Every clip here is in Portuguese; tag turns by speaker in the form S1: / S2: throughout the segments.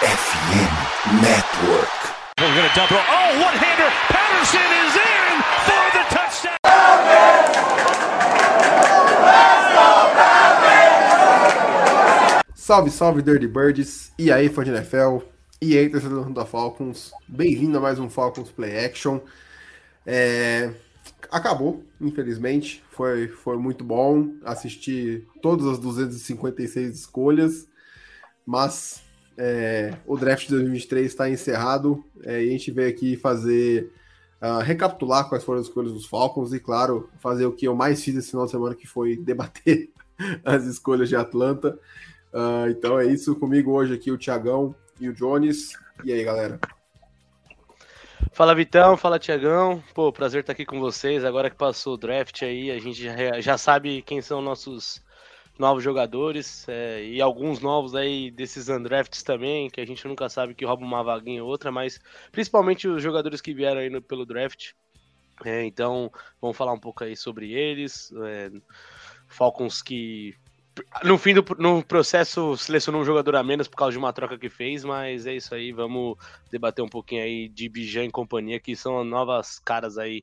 S1: FM Network.
S2: We're going to double. Oh, one-hander. Patterson is in for the touchdown.
S3: Salve, salve, Dirty Birds. E aí, fã de NFL. E aí, torcedor da Falcons. Bem-vindo a mais um Falcons Play Action. É, Acabou, infelizmente. Foi, foi muito bom assistir todas as 256 escolhas. Mas é, o draft de 2023 está encerrado. É, e a gente veio aqui fazer. Uh, recapitular quais foram as escolhas dos Falcons e, claro, fazer o que eu mais fiz esse final de semana, que foi debater as escolhas de Atlanta. Uh, então é isso. Comigo hoje aqui o Tiagão e o Jones. E aí, galera?
S4: Fala Vitão, fala Tiagão. Pô, prazer estar aqui com vocês. Agora que passou o draft aí, a gente já, já sabe quem são nossos novos jogadores é, e alguns novos aí desses undrafts também, que a gente nunca sabe que rouba uma vaguinha ou outra, mas principalmente os jogadores que vieram aí no, pelo draft. É, então, vamos falar um pouco aí sobre eles. É, Falcons que no fim do no processo selecionou um jogador a menos por causa de uma troca que fez, mas é isso aí, vamos debater um pouquinho aí de Bijan e companhia, que são novas caras aí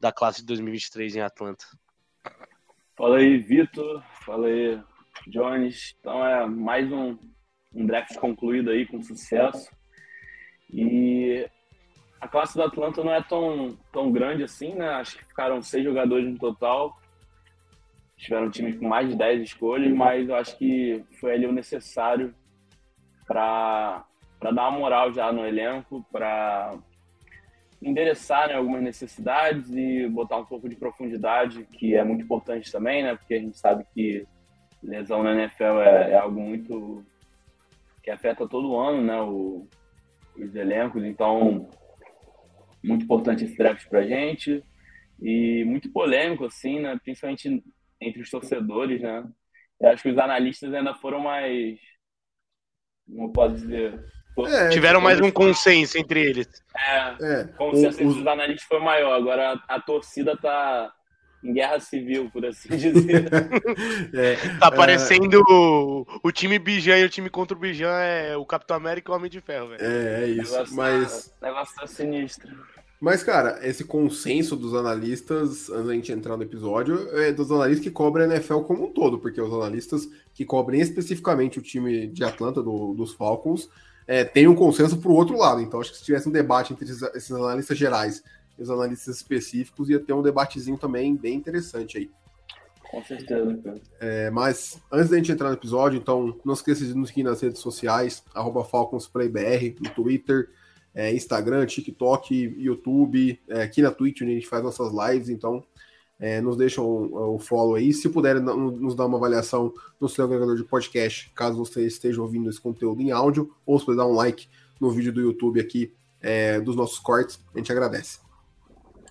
S4: da classe de 2023 em Atlanta.
S5: Fala aí, Vitor. Fala aí, Jones. Então é mais um, um draft concluído aí com sucesso. E a classe do Atlanta não é tão, tão grande assim, né? Acho que ficaram seis jogadores no total tiveram times com mais de 10 escolhas, mas eu acho que foi ali o necessário para dar uma moral já no elenco, para endereçar né, algumas necessidades e botar um pouco de profundidade, que é muito importante também, né? Porque a gente sabe que lesão na NFL é, é algo muito que afeta todo ano, né? O, os elencos, então muito importante esse draft para gente e muito polêmico assim, né? Principalmente entre os torcedores, né? Eu acho que os analistas ainda foram mais. Como pode dizer?
S4: É, Tiveram mais um consenso entre eles.
S5: É, é. o consenso entre os analistas foi maior. Agora a, a torcida tá em guerra civil, por assim dizer.
S4: é, tá parecendo é... o, o time Bijan e o time contra o Bijan é o Capitão América e o Homem de Ferro, velho.
S3: É, é isso. Negócio mas.
S5: Tá, negócio tá sinistro.
S3: Mas, cara, esse consenso dos analistas, antes da gente entrar no episódio, é dos analistas que cobrem a NFL como um todo, porque os analistas que cobrem especificamente o time de Atlanta, do, dos Falcons, é, tem um consenso para o outro lado. Então, acho que se tivesse um debate entre esses, analistas gerais e os analistas específicos, ia ter um debatezinho também bem interessante aí.
S5: Com certeza, cara.
S3: É, mas antes da gente entrar no episódio, então não esqueça de nos seguir nas redes sociais, arroba FalconsPlayBR, no Twitter, é, Instagram, TikTok, YouTube, é, aqui na Twitch, onde a gente faz nossas lives, então é, nos deixam o, o, follow aí. Se puderem nos dar uma avaliação no seu agregador de podcast, caso você esteja ouvindo esse conteúdo em áudio, ou se puder dar um like no vídeo do YouTube aqui é, dos nossos cortes, a gente agradece.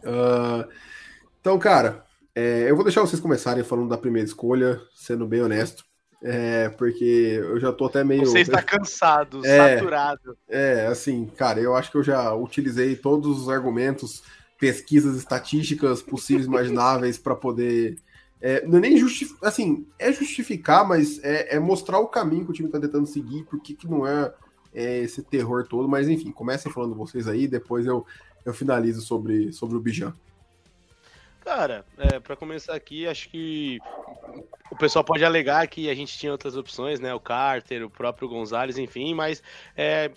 S3: Uh, então, cara, é, eu vou deixar vocês começarem falando da primeira escolha, sendo bem honesto. É, porque eu já tô até meio.
S4: Você está cansado, é, saturado.
S3: É, assim, cara, eu acho que eu já utilizei todos os argumentos, pesquisas estatísticas possíveis, imagináveis, para poder. É, não é nem justificar, assim, é justificar, mas é, é, mostrar o caminho que o time tá tentando seguir, porque que não é, é, esse terror todo, mas enfim, comecem falando vocês aí, depois eu, eu finalizo sobre, sobre o Bijan.
S4: Cara, é, para começar aqui, acho que o pessoal pode alegar que a gente tinha outras opções, né? O Carter, o próprio Gonzalez, enfim, mas é,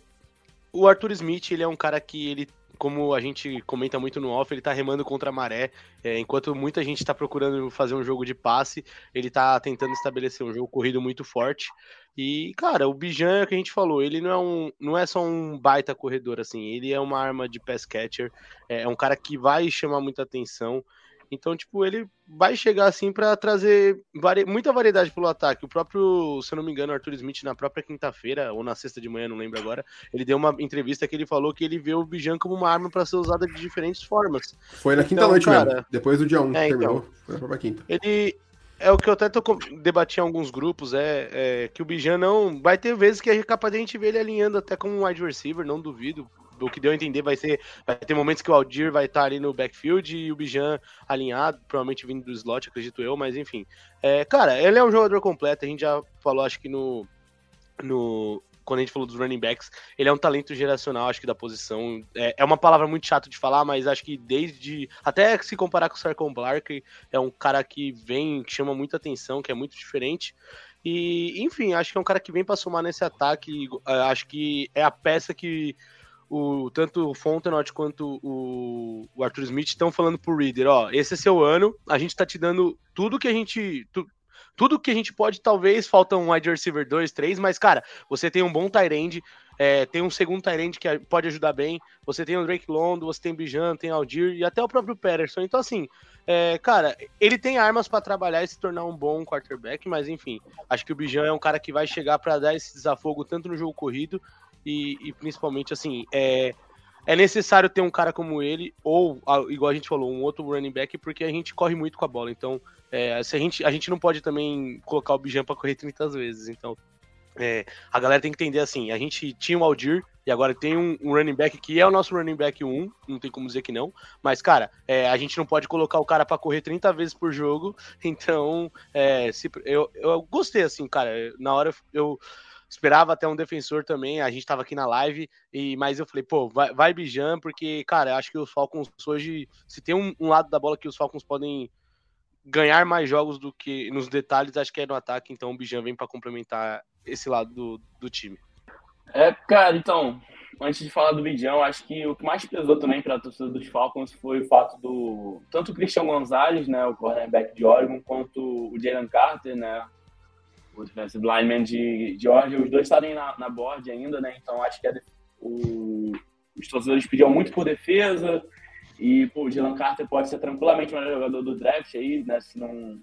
S4: o Arthur Smith, ele é um cara que ele como a gente comenta muito no off, ele tá remando contra a maré. É, enquanto muita gente tá procurando fazer um jogo de passe, ele tá tentando estabelecer um jogo corrido muito forte. E, cara, o Bijan é o que a gente falou, ele não é, um, não é só um baita corredor, assim, ele é uma arma de pass catcher, é, é um cara que vai chamar muita atenção. Então, tipo, ele vai chegar assim para trazer vari... muita variedade pelo ataque. O próprio, se eu não me engano, Arthur Smith, na própria quinta-feira, ou na sexta de manhã, não lembro agora, ele deu uma entrevista que ele falou que ele vê o Bijan como uma arma para ser usada de diferentes formas.
S3: Foi na quinta-noite então, mesmo, depois do dia 1, um, é, terminou, então, foi pra quinta.
S4: Ele, é o que eu até tô debati em alguns grupos, é, é, que o Bijan não. Vai ter vezes que é capaz de a gente ver ele alinhando até como um wide receiver, não duvido o que deu a entender vai ser. Vai ter momentos que o Aldir vai estar ali no backfield e o Bijan alinhado, provavelmente vindo do slot, acredito eu, mas enfim. É, cara, ele é um jogador completo, a gente já falou, acho que no. no quando a gente falou dos running backs, ele é um talento geracional, acho que da posição. É, é uma palavra muito chata de falar, mas acho que desde. Até se comparar com o Sarcon Clark, é um cara que vem, que chama muita atenção, que é muito diferente. E, enfim, acho que é um cara que vem para somar nesse ataque. É, acho que é a peça que o, tanto o Fontenot quanto o, o Arthur Smith estão falando pro Reader, ó, esse é seu ano, a gente tá te dando tudo que a gente. Tu, tudo que a gente pode, talvez, falta um wide receiver 2, 3, mas, cara, você tem um bom tight é, tem um segundo tight que pode ajudar bem, você tem o Drake Londo, você tem Bijan, tem Aldir e até o próprio Patterson. Então, assim, é, cara, ele tem armas para trabalhar e se tornar um bom quarterback, mas, enfim, acho que o Bijan é um cara que vai chegar para dar esse desafogo tanto no jogo corrido e, e principalmente, assim, é, é necessário ter um cara como ele, ou, igual a gente falou, um outro running back, porque a gente corre muito com a bola. Então, é, se a, gente, a gente não pode também colocar o Bijan para correr 30 vezes. Então, é, a galera tem que entender assim: a gente tinha o Aldir e agora tem um, um, running back que é o nosso running back 1, não tem como dizer que não. Mas, cara, é, a gente não pode colocar o cara para correr 30 vezes por jogo. Então, é, se, eu, eu gostei, assim, cara. Na hora eu esperava até um defensor também. A gente tava aqui na live, e mas eu falei, pô, vai, vai Bijan, porque, cara, acho que os Falcons hoje, se tem um, um lado da bola que os Falcons podem ganhar mais jogos do que nos detalhes, acho que é no ataque, então o Bijan vem para complementar esse lado do, do time.
S5: É, cara, então, antes de falar do Bijan, acho que o que mais pesou também para a torcida dos Falcons foi o fato do tanto o Christian Gonzalez, né, o cornerback de Oregon, quanto o Jalen Carter, né, o defensive lineman de Georgia, os dois estarem na, na board ainda, né, então acho que é o, os torcedores pediam muito por defesa, e, pô, o Dylan Carter pode ser tranquilamente o melhor jogador do draft aí, né? Se não.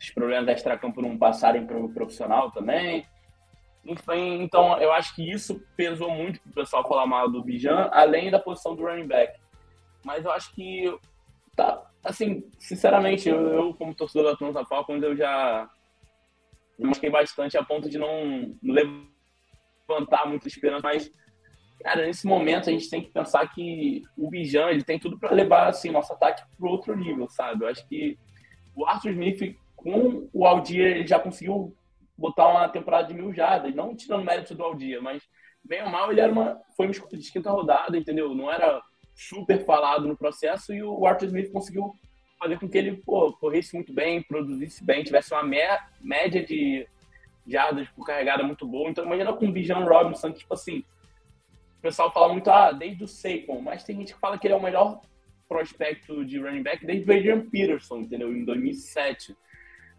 S5: Os problemas da extracampo não passarem para o profissional também. Enfim, então eu acho que isso pesou muito para o pessoal falar mal do Bijan, além da posição do running back. Mas eu acho que tá, assim, sinceramente, eu, eu como torcedor da Atlanta Falcons, eu já me bastante a ponto de não levantar muita esperança, mas Cara, nesse momento a gente tem que pensar que o Bijan ele tem tudo para levar assim nosso ataque para outro nível, sabe? Eu acho que o Arthur Smith com o Aldia ele já conseguiu botar uma temporada de mil jardas, não tirando mérito do Aldia, mas bem ou mal ele era uma foi uma de quinta rodada, entendeu? Não era super falado no processo e o Arthur Smith conseguiu fazer com que ele pô, corresse muito bem, produzisse bem, tivesse uma média de jardas por carregada muito boa. Então imagina com o Bijan Robinson, tipo assim, pessoal fala muito, ah, desde o Saquon, mas tem gente que fala que ele é o melhor prospecto de running back desde o Adrian Peterson, entendeu? Em 2007.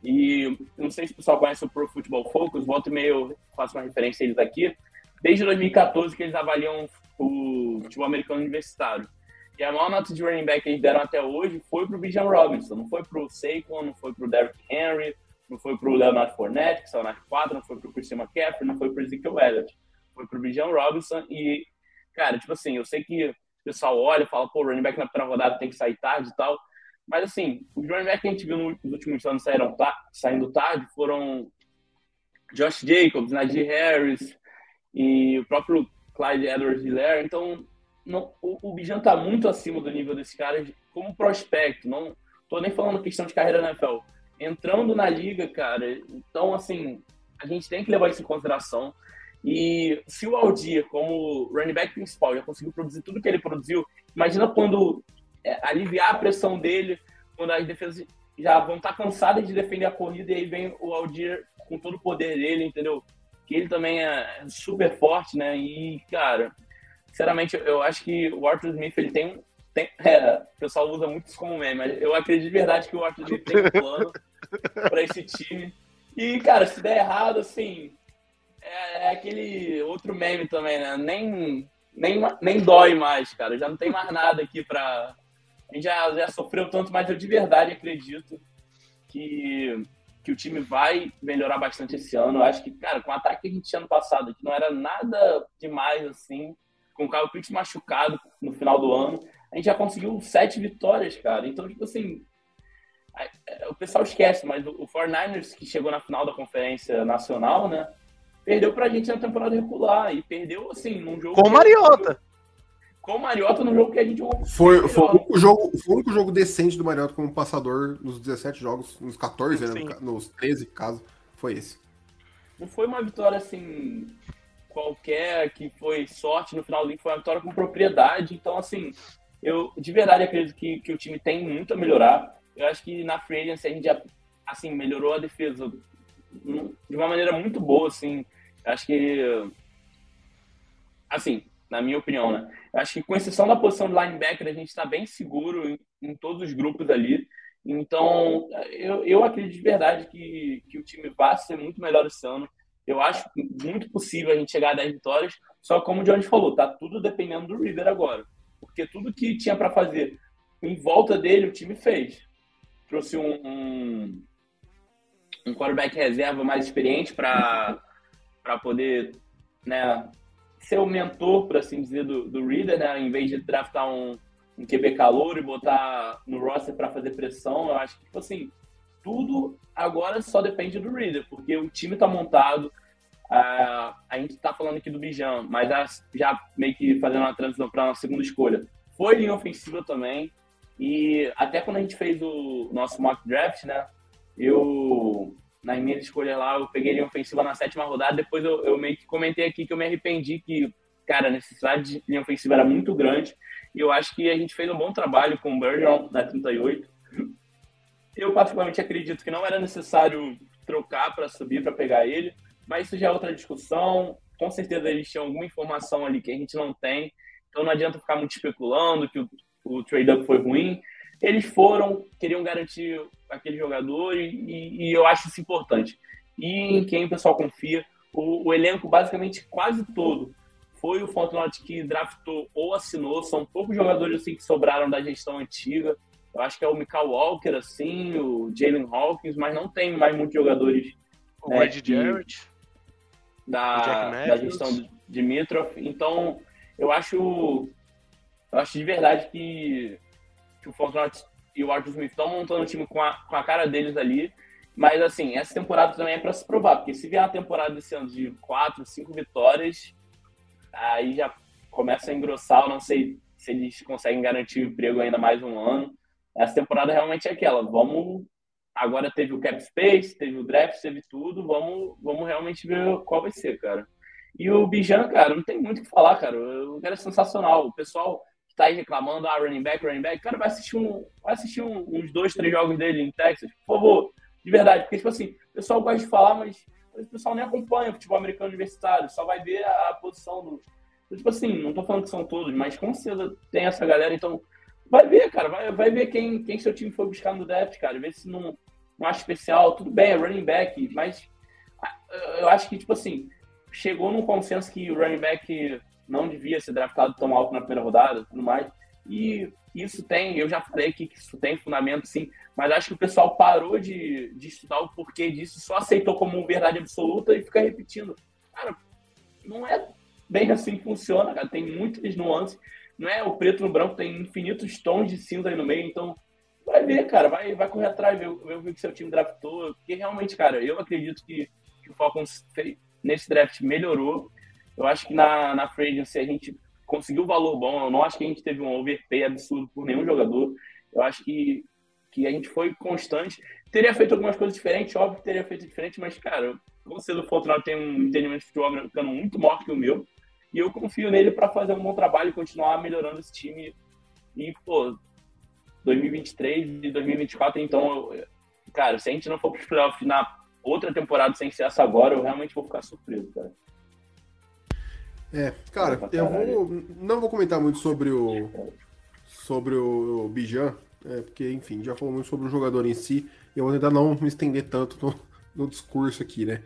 S5: E não sei se o pessoal conhece o Pro Football Focus, volta e meio faço uma referência a eles aqui. Desde 2014 que eles avaliam o futebol americano universitário. E a maior nota de running back que eles deram até hoje foi pro Bijan Robinson, não foi pro Saquon, não foi pro Derrick Henry, não foi pro Leonard Fournette, que saiu na 4, não foi pro Christian McCaffrey, não foi pro Ezekiel Elliott. Foi pro Bijan Robinson e cara, tipo assim, eu sei que o pessoal olha e fala, pô, running back na primeira rodada tem que sair tarde e tal. Mas assim, os running backs que a gente viu nos últimos anos saíram saindo tarde foram Josh Jacobs, Najee Harris e o próprio Clyde Edwards-Helaire. Então, não, o, o Bijan tá muito acima do nível desses caras como prospecto. Não tô nem falando questão de carreira na NFL. Entrando na liga, cara, então assim, a gente tem que levar isso em consideração. E se o Aldir, como running back principal, já conseguiu produzir tudo que ele produziu, imagina quando é, aliviar a pressão dele, quando as defesas já vão estar cansadas de defender a corrida e aí vem o Aldir com todo o poder dele, entendeu? Que ele também é super forte, né? E, cara, sinceramente, eu acho que o Arthur Smith, ele tem tem, é, o pessoal usa muito isso como meme, mas eu acredito de verdade que o Arthur Smith tem um plano para esse time. E, cara, se der errado, assim, é, é, aquele outro meme também, né? Nem, nem, nem dói mais, cara. Já não tem mais nada aqui pra. A gente já, já sofreu tanto, mas eu de verdade acredito que, que o time vai melhorar bastante esse ano. Eu acho que, cara, com o ataque que a gente tinha no passado, que não era nada demais assim, com o Kyle Pitts machucado no final do ano, a gente já conseguiu sete vitórias, cara. Então, tipo assim, o pessoal esquece, mas o 49ers, que chegou na final da Conferência Nacional, né? perdeu pra gente na temporada regular. E perdeu, assim, num jogo.
S4: Com o Mariota.
S5: Com o Mariota no jogo que a gente jogou.
S3: Foi, foi, o único jogo, foi o único jogo decente do Mariota como passador nos 17 jogos, nos 14, né, nos 13 casos. Foi esse.
S5: Não foi uma vitória assim. Qualquer que foi sorte no final do foi uma vitória com propriedade. Então, assim, eu de verdade acredito que, que o time tem muito a melhorar. Eu acho que na free agency a gente já, assim, melhorou a defesa de uma maneira muito boa, assim. Eu acho que, assim, na minha opinião, né? Eu acho que com exceção da posição de linebacker, a gente está bem seguro em, em, todos os grupos ali. Então, eu, eu acredito de verdade que, que o time vai ser muito melhor esse ano. Eu acho muito possível a gente chegar a 10 vitórias, só como o Johnny falou, tá tudo dependendo do River agora. Porque tudo que tinha para fazer em volta dele, o time fez. Trouxe um, um, um quarterback reserva mais experiente para poder né, ser o mentor, por assim dizer, do, do Reader, né? Em vez de draftar um, um QB calor e botar no roster para fazer pressão, eu acho que, tipo assim, tudo agora só depende do Reader, porque o time está montado. Uh, a gente está falando aqui do Bijan, mas já, já meio que fazendo uma transição para uma segunda escolha. Foi linha ofensiva também. E até quando a gente fez o nosso mock draft, né? Eu, na minha escolha lá, eu peguei linha ofensiva na sétima rodada. Depois eu, eu meio que comentei aqui que eu me arrependi que, cara, a necessidade de linha ofensiva era muito grande. E eu acho que a gente fez um bom trabalho com o Bergeron na 38. Eu, particularmente, acredito que não era necessário trocar para subir, para pegar ele, mas isso já é outra discussão. Com certeza eles tinham alguma informação ali que a gente não tem, então não adianta ficar muito especulando que o, o trade-up foi ruim. Eles foram, queriam garantir aquele jogador e, e, eu acho isso importante. E em quem o pessoal confia, o, o elenco basicamente quase todo foi o Fontenot que draftou ou assinou, são poucos jogadores assim que sobraram da gestão antiga. Eu acho que é o Michael Walker, assim, o Jalen Hawkins, mas não tem mais muitos jogadores.
S4: O né, Ed Jarrett.
S5: Da, da gestão de Mitrov. Então, eu acho. Eu acho de verdade que, que o Fortnite e o Arthur Smith estão montando o time com a, com a cara deles ali. Mas, assim, essa temporada também é para se provar, porque se vier uma temporada desse ano de quatro, cinco vitórias, aí já começa a engrossar. Eu não sei se eles conseguem garantir o emprego ainda mais um ano essa temporada realmente é aquela. Vamos. Agora teve o cap space, teve o draft, teve tudo. Vamos, vamos realmente ver qual vai ser, cara. E o Bijan, cara, não tem muito o que falar, cara. O cara é sensacional. O pessoal que tá aí reclamando, ah, running back, running back, cara, vai assistir, um, vai assistir um, uns dois, três jogos dele em Texas, por favor. De verdade, porque, tipo assim, o pessoal gosta de falar, mas o pessoal nem acompanha o futebol americano universitário, só vai ver a, posição do. Tipo assim, não tô falando que são todos, mas com certeza tem essa galera, então Vai ver, cara, vai, vai ver quem, quem seu time foi buscar no draft, cara. Ver se não, não acha especial. Tudo bem, é running back, mas ah, eu acho que, tipo assim, chegou num consenso que o running back não devia ser draftado tão alto na primeira rodada tudo mais. E isso tem, eu já falei aqui que isso tem fundamento, sim, mas acho que o pessoal parou de, de estudar o porquê disso, só aceitou como verdade absoluta e fica repetindo. Cara, não é bem assim que funciona, cara. Tem muitas nuances não é o preto no branco, tem infinitos tons de cinza aí no meio, então vai ver, cara, vai, vai correr atrás, ver, ver o que seu time draftou, porque realmente, cara, eu acredito que, que o Falcons nesse draft melhorou. Eu acho que na, na free a gente conseguiu valor bom, eu não acho que a gente teve um overpay absurdo por nenhum jogador. Eu acho que, que a gente foi constante. Teria feito algumas coisas diferentes, óbvio que teria feito diferente, mas, cara, você do Fortunato tem um entendimento de futebol americano muito maior que o meu. E eu confio nele para fazer um bom trabalho e continuar melhorando esse time. E, pô, 2023 e 2024, então, eu, cara, se a gente não for para os playoffs na outra temporada sem ser essa agora, eu realmente vou ficar surpreso, cara.
S3: É, cara, eu vou, não vou comentar muito sobre o sobre o, Bijan, é, porque, enfim, já falou muito sobre o jogador em si, e eu vou tentar não me estender tanto no, no discurso aqui, né?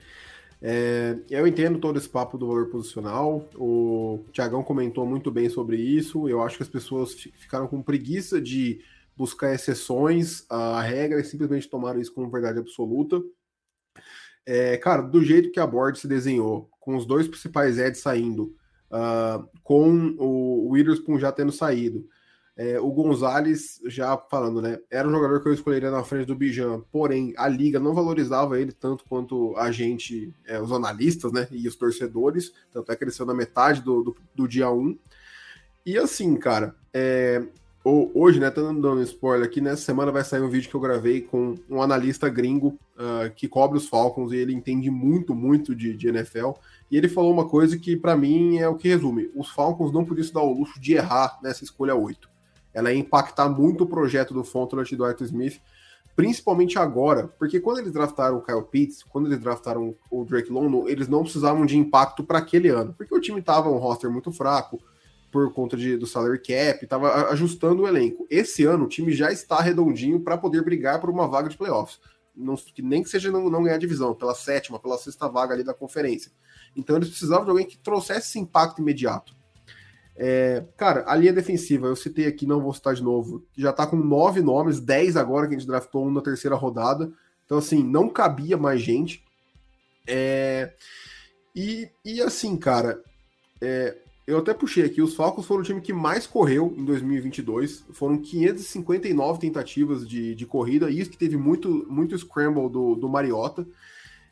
S3: É, eu entendo todo esse papo do valor posicional. O Tiagão comentou muito bem sobre isso. Eu acho que as pessoas ficaram com preguiça de buscar exceções à regra e simplesmente tomaram isso como verdade absoluta. É, cara, do jeito que a board se desenhou, com os dois principais Eds saindo, uh, com o Witherspoon já tendo saído, é, o Gonzalez, já falando, né? Era um jogador que eu escolheria na frente do Bijan, porém a liga não valorizava ele tanto quanto a gente, é, os analistas, né? E os torcedores. Tanto é que ele na metade do, do, do dia 1. E assim, cara, é, hoje, né, tô dando spoiler aqui, nessa semana vai sair um vídeo que eu gravei com um analista gringo uh, que cobre os Falcons e ele entende muito, muito de, de NFL. E ele falou uma coisa que para mim é o que resume: os Falcons não podiam se dar o luxo de errar nessa escolha 8. Ela ia impactar muito o projeto do Fontenot e do Arthur Smith, principalmente agora, porque quando eles draftaram o Kyle Pitts, quando eles draftaram o Drake London, eles não precisavam de impacto para aquele ano, porque o time tava um roster muito fraco por conta de, do salary cap, estava ajustando o elenco. Esse ano o time já está redondinho para poder brigar por uma vaga de playoffs. Não, que nem que seja não, não ganhar divisão, pela sétima, pela sexta vaga ali da conferência. Então eles precisavam de alguém que trouxesse esse impacto imediato. É, cara, a linha defensiva, eu citei aqui, não vou citar de novo, já tá com nove nomes, dez agora que a gente draftou um na terceira rodada. Então, assim, não cabia mais gente. É, e, e assim, cara, é, eu até puxei aqui, os Falcons foram o time que mais correu em 2022. Foram 559 tentativas de, de corrida, isso que teve muito, muito scramble do, do Mariota.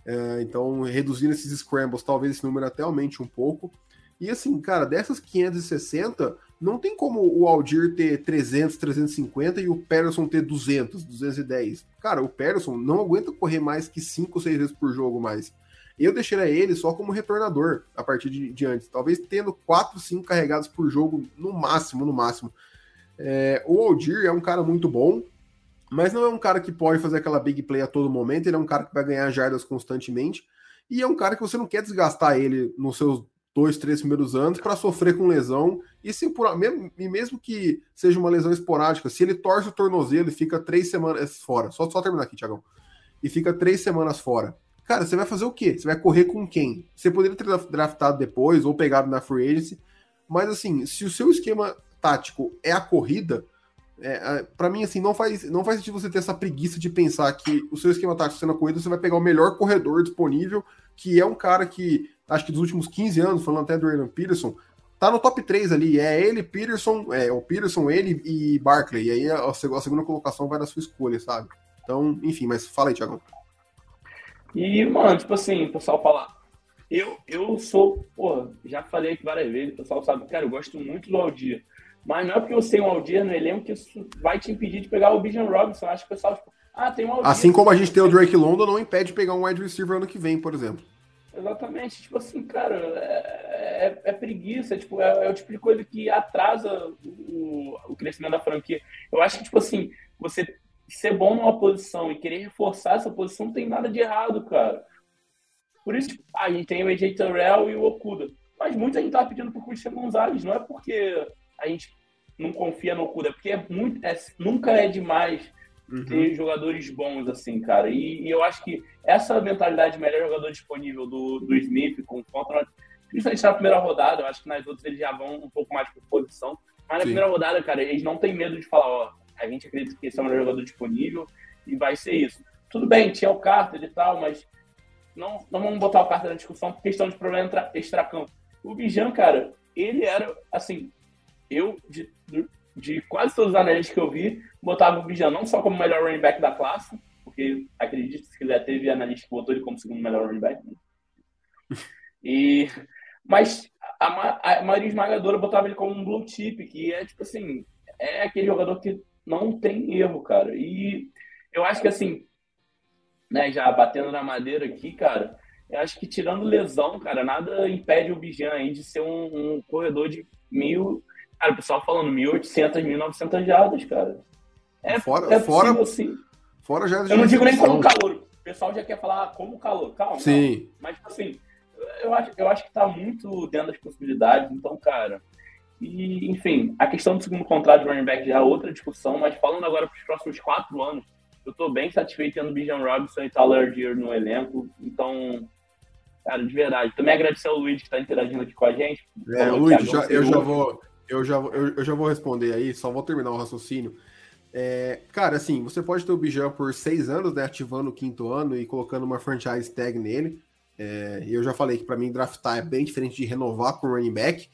S3: É, então, reduzindo esses scrambles, talvez esse número até aumente um pouco. E assim, cara, dessas 560, não tem como o Aldir ter 300, 350 e o Patterson ter 200, 210. Cara, o Patterson não aguenta correr mais que 5, 6 vezes por jogo mais. Eu deixaria ele só como retornador a partir de, de antes. Talvez tendo 4, 5 carregados por jogo, no máximo, no máximo. É, o Aldir é um cara muito bom, mas não é um cara que pode fazer aquela big play a todo momento. Ele é um cara que vai ganhar jardas constantemente. E é um cara que você não quer desgastar ele nos seus dois, três primeiros anos para sofrer com lesão. E, se por, mesmo, e mesmo que seja uma lesão esporádica, se ele torce o tornozelo e fica três semanas fora, só, só terminar aqui, Tiagão, e fica três semanas fora, Cara, você vai fazer o quê? Você vai correr com quem? Você poderia ter draftado depois ou pegado na free agency, mas assim, se o seu esquema tático é a corrida, é, para mim assim não faz não faz sentido você ter essa preguiça de pensar que o seu esquema tático sendo a corrida, você vai pegar o melhor corredor disponível, que é um cara que acho que dos últimos 15 anos, falando até do Aaron Peterson, tá no top 3 ali, é ele, Peterson, é o Peterson, ele e Barkley, e aí a, a segunda colocação vai da sua escolha, sabe? Então, enfim, mas fala aí, Thiago.
S5: E, mano, tipo assim, o pessoal fala. Eu, eu sou, pô, já falei aqui várias vezes, o pessoal sabe, cara, eu gosto muito do Aldir. Mas não é porque você tem um Aldir no elenco que isso vai te impedir de pegar o Bijan Robinson. Acho que o pessoal, tipo, ah, tem um Aldir.
S3: Assim como a gente tem o Drake London, não impede de pegar um wide receiver ano que vem, por exemplo.
S5: Exatamente. Tipo assim, cara, é, é, é preguiça, tipo, é, é, o tipo de coisa que atrasa o, o crescimento da franquia. Eu acho que, tipo assim, você ser bom numa posição e querer reforçar essa posição não tem nada de errado, cara. Por isso, tipo, a gente tem o AJ Terrell e o Okuda. Mas muita gente tá pedindo pro Christian Gonzalez. Não é porque a gente não confia no Okuda, é porque é muito, é, nunca é demais uhum. ter jogadores bons assim, cara. E, e, eu acho que essa mentalidade de melhor jogador disponível do, do Smith com o Fontenot, principalmente na primeira rodada, eu acho que nas outras eles já vão um pouco mais por posição. Mas na Sim. primeira rodada, cara, eles não têm medo de falar, ó, a gente acredita que esse é o melhor jogador disponível e vai ser isso. Tudo bem, tinha o Carter e tal, mas não, não vamos botar o Carter na discussão por questão de problema extra-campo. O Bijan, cara, ele era, assim, eu, de, de quase todos os analistas que eu vi, botava o Bijan não só como melhor running back da classe, porque acredito, se quiser, teve analista que botou ele como segundo melhor running back. Né? E, mas a, a maioria esmagadora botava ele como um blue chip, que é tipo assim, é aquele jogador que não tem erro, cara. E eu acho que assim, né, já batendo na madeira aqui, cara, eu acho que tirando lesão, cara, nada impede o Bijan aí de ser um, um corredor de mil. Cara, o pessoal falando 1.800, 1.900 jardas, cara. É,
S3: fora, é fora, assim. Fora já
S5: Eu não digo nem como calor. O pessoal já quer falar como calor. Calma.
S3: Sim.
S5: Calma. Mas, assim, eu acho, eu acho que tá muito dentro das possibilidades. Então, cara, e, enfim, a questão do segundo contrato de running back já é outra discussão, mas falando agora para os próximos quatro anos, eu estou bem satisfeito tendo Bijan Robinson e Tyler Deer no elenco. Então, cara, de verdade. Também agradecer ao Luiz que está interagindo aqui com a gente.
S3: É, Luiz, já, eu, já vou, eu, já, eu, eu já vou responder aí, só vou terminar o raciocínio. É, cara, assim, você pode ter o Bijan por seis anos, né, ativando o quinto ano e colocando uma franchise tag nele. É, eu já falei que para mim draftar é bem diferente de renovar com running back.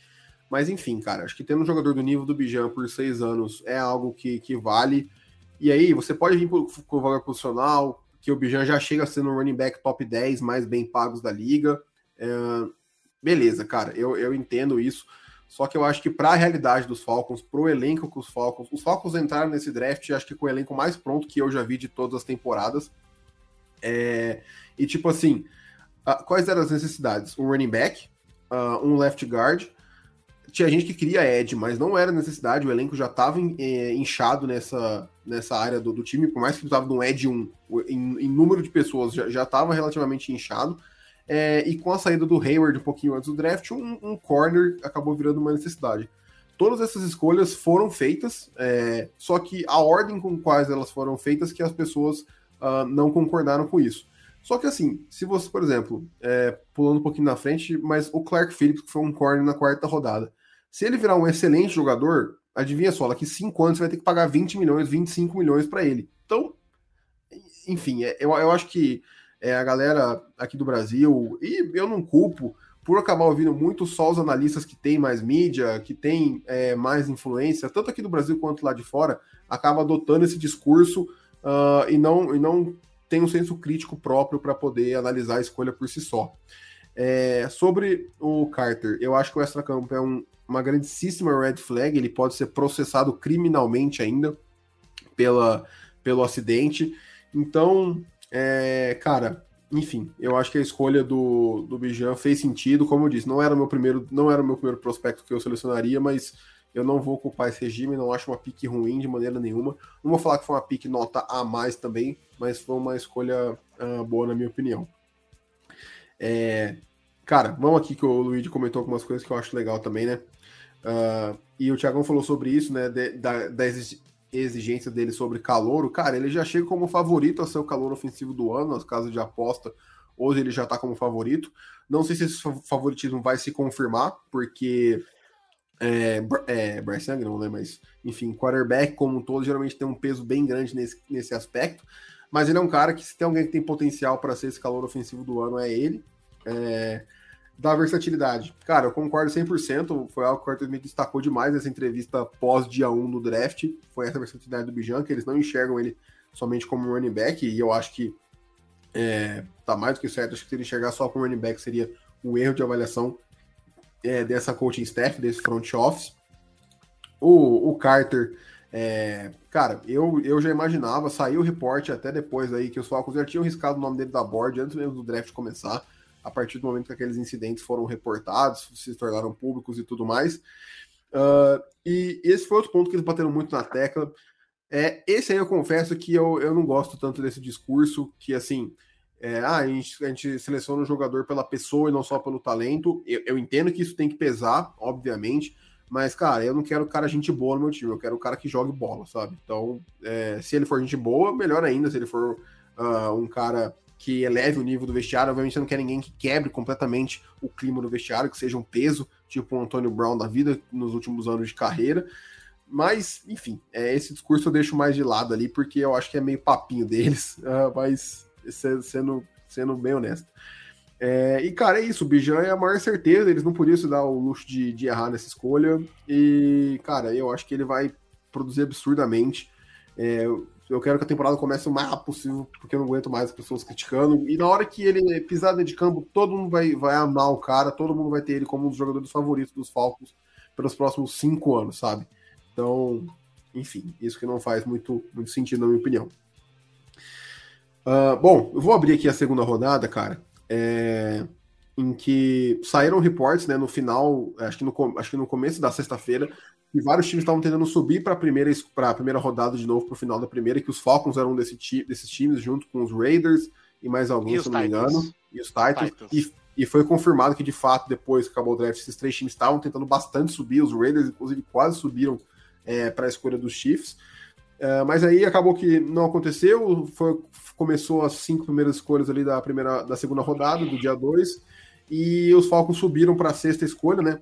S3: Mas enfim, cara, acho que tendo um jogador do nível do Bijan por seis anos é algo que, que vale. E aí, você pode vir com valor posicional, que o Bijan já chega sendo um running back top 10 mais bem pagos da liga. É, beleza, cara, eu, eu entendo isso. Só que eu acho que para a realidade dos Falcons, para o elenco que os Falcons, os Falcons entraram nesse draft, acho que com o elenco mais pronto que eu já vi de todas as temporadas. É, e tipo assim, quais eram as necessidades? Um running back, uh, um left guard. Tinha gente que queria Ed, mas não era necessidade, o elenco já estava é, inchado nessa, nessa área do, do, time, por mais que precisava de um Ed 1, em, em número de pessoas já estava relativamente inchado. É, e com a saída do Hayward um pouquinho antes do draft, um, um, corner acabou virando uma necessidade. Todas essas escolhas foram feitas, é, só que a ordem com quais elas foram feitas que as pessoas uh, não concordaram com isso. Só que assim, se você, por exemplo, é, pulando um pouquinho na frente, mas o Clark Phillips, que foi um corner na quarta rodada, se ele virar um excelente jogador, adivinha só, daqui 5 anos você vai ter que pagar 20 milhões, 25 milhões para ele. Então, enfim, é, eu, eu acho que é, a galera aqui do Brasil, e eu não culpo por acabar ouvindo muito só os analistas que têm mais mídia, que têm é, mais influência, tanto aqui do Brasil quanto lá de fora, acaba adotando esse discurso uh, e, não, e não tem um senso crítico próprio para poder analisar a escolha por si só. É, sobre o Carter, eu acho que o extracampo é um, uma grandíssima red flag, ele pode ser processado criminalmente ainda pela, pelo acidente. Então, é, cara, enfim, eu acho que a escolha do, do Bijan fez sentido, como eu disse, não era meu primeiro, não era o meu primeiro prospecto que eu selecionaria, mas eu não vou ocupar esse regime, não acho uma pique ruim de maneira nenhuma. Não vou falar que foi uma pique nota a mais também, mas foi uma escolha uh, boa na minha opinião. É, cara, vamos aqui que o Luigi comentou algumas coisas que eu acho legal também, né? Uh, e o Thiagão falou sobre isso, né? De, da, da exigência dele sobre calor. Cara, ele já chega como favorito a ser o calor ofensivo do ano, nas casas de aposta. Hoje ele já tá como favorito. Não sei se esse favoritismo vai se confirmar, porque é, é, Bryce Young não, né? Mas, enfim, quarterback como um todo geralmente tem um peso bem grande nesse, nesse aspecto. Mas ele é um cara que, se tem alguém que tem potencial para ser esse calor ofensivo do ano, é ele. É, da versatilidade. Cara, eu concordo 100%. Foi algo que o Arthur Smith destacou demais nessa entrevista pós-dia 1 no draft. Foi essa versatilidade do Bijan, que eles não enxergam ele somente como running back. E eu acho que é, tá mais do que certo. Acho que se ele enxergar só como running back seria um erro de avaliação é, dessa coaching staff, desse front office. O, o Carter, é, cara, eu, eu já imaginava, saiu o reporte até depois aí que os Falcons já tinham riscado o nome dele da board antes mesmo do draft começar, a partir do momento que aqueles incidentes foram reportados, se tornaram públicos e tudo mais. Uh, e esse foi outro ponto que eles bateram muito na tecla. É, esse aí eu confesso que eu, eu não gosto tanto desse discurso, que assim, é, ah, a, gente, a gente seleciona o jogador pela pessoa e não só pelo talento. Eu, eu, entendo que isso tem que pesar, obviamente, mas, cara, eu não quero cara gente boa no meu time, eu quero o cara que jogue bola, sabe? Então, é, se ele for gente boa, melhor ainda. Se ele for uh, um cara que eleve o nível do vestiário, obviamente você não quer ninguém que quebre completamente o clima do vestiário, que seja um peso, tipo o Antônio Brown da vida nos últimos anos de carreira. Mas, enfim, é, esse discurso eu deixo mais de lado ali, porque eu acho que é meio papinho deles, uh, mas sendo, sendo bem honesto. É, e, cara, é isso. O Bijan é a maior certeza. Eles não podiam se dar o luxo de, de errar nessa escolha. E, cara, eu acho que ele vai produzir absurdamente. É, eu quero que a temporada comece o mais rápido possível, porque eu não aguento mais as pessoas criticando. E na hora que ele pisar dentro de campo, todo mundo vai, vai amar o cara, todo mundo vai ter ele como um dos jogadores favoritos dos Falcons pelos próximos cinco anos, sabe? Então, enfim, isso que não faz muito, muito sentido, na minha opinião. Uh, bom, eu vou abrir aqui a segunda rodada, cara, é, em que saíram reportes, né, no final, acho que no, acho que no começo da sexta-feira, que vários times estavam tentando subir para a primeira, primeira rodada de novo, para o final da primeira, que os Falcons eram um desse ti, desses times, junto com os Raiders e mais alguém, se não me engano, e os Titans, Titans. E, e, foi confirmado que, de fato, depois que acabou o draft, esses três times estavam tentando bastante subir, os Raiders, inclusive, quase subiram é, para a escolha dos Chiefs, é, mas aí acabou que não aconteceu, foi, começou as cinco primeiras escolhas ali da primeira, da segunda rodada, do dia 2, e os Falcons subiram para a sexta escolha, né?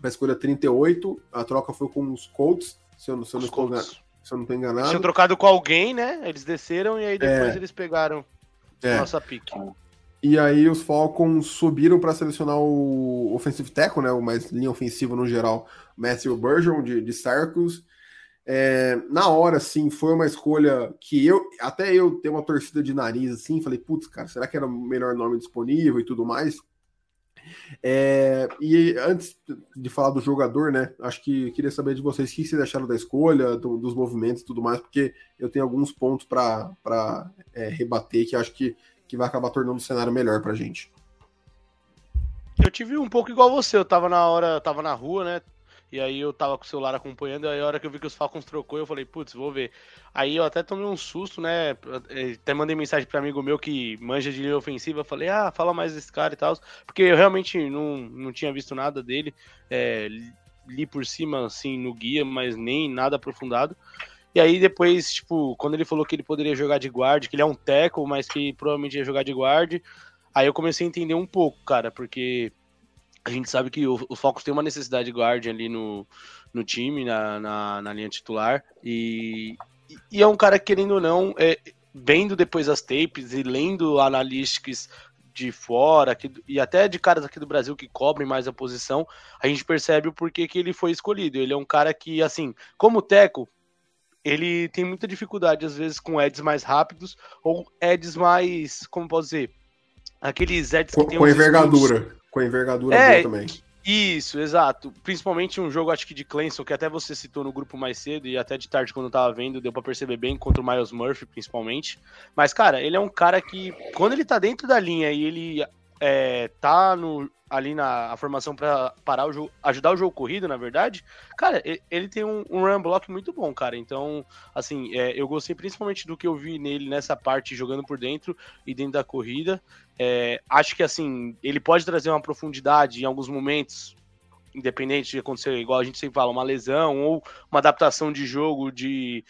S3: Para a escolha 38, a troca foi com os Colts, se eu, se eu, não, estou, se eu não estou enganado. Eles
S4: tinham trocado com alguém, né? Eles desceram e aí depois é, eles pegaram é. a nossa pique.
S3: E aí os Falcons subiram para selecionar o offensive tackle, né? O mais linha ofensiva no geral, Matthew Burgeon de, de Syracuse. É, na hora, sim, foi uma escolha que eu, até eu tenho uma torcida de nariz assim, falei, putz, cara, será que era o melhor nome disponível e tudo mais? É, e antes de falar do jogador, né? Acho que queria saber de vocês o que vocês acharam da escolha, do, dos movimentos e tudo mais, porque eu tenho alguns pontos para é, rebater que acho que, que vai acabar tornando o cenário melhor pra gente.
S4: Eu tive um pouco igual você, eu tava na hora, tava na rua, né? E aí eu tava com o celular acompanhando, e aí a hora que eu vi que os Falcons trocou, eu falei, putz, vou ver. Aí eu até tomei um susto, né? Até mandei mensagem para amigo meu que manja de linha ofensiva, falei, ah, fala mais desse cara e tal. Porque eu realmente não, não tinha visto nada dele. É, li por cima, assim, no guia, mas nem nada aprofundado. E aí depois, tipo, quando ele falou que ele poderia jogar de guard, que ele é um tackle, mas que provavelmente ia jogar de guard, aí eu comecei a entender um pouco, cara, porque a gente sabe que o, o Falcons tem uma necessidade de guard ali no, no time, na, na, na linha titular, e, e é um cara que, querendo ou não, é, vendo depois as tapes e lendo analytics de fora aqui, e até de caras aqui do Brasil que cobrem mais a posição, a gente percebe o porquê que ele foi escolhido. Ele é um cara que, assim, como Teco, ele tem muita dificuldade, às vezes, com eds mais rápidos ou eds mais, como posso dizer, aqueles eds
S3: que
S4: com, tem
S3: com envergadura com a envergadura é, também.
S4: Isso, exato. Principalmente um jogo, acho que de Clemson, que até você citou no grupo mais cedo e até de tarde quando eu tava vendo, deu pra perceber bem contra o Miles Murphy, principalmente. Mas, cara, ele é um cara que, quando ele tá dentro da linha e ele é, tá no, ali na formação para parar o jogo, ajudar o jogo corrido, na verdade, cara, ele, ele tem um, um, run block muito bom, cara. Então, assim, é, eu gostei principalmente do que eu vi nele nessa parte jogando por dentro e dentro da corrida. É, acho que assim, ele pode trazer uma profundidade em alguns momentos, independente de acontecer, igual a gente sempre fala, uma lesão ou uma adaptação de jogo de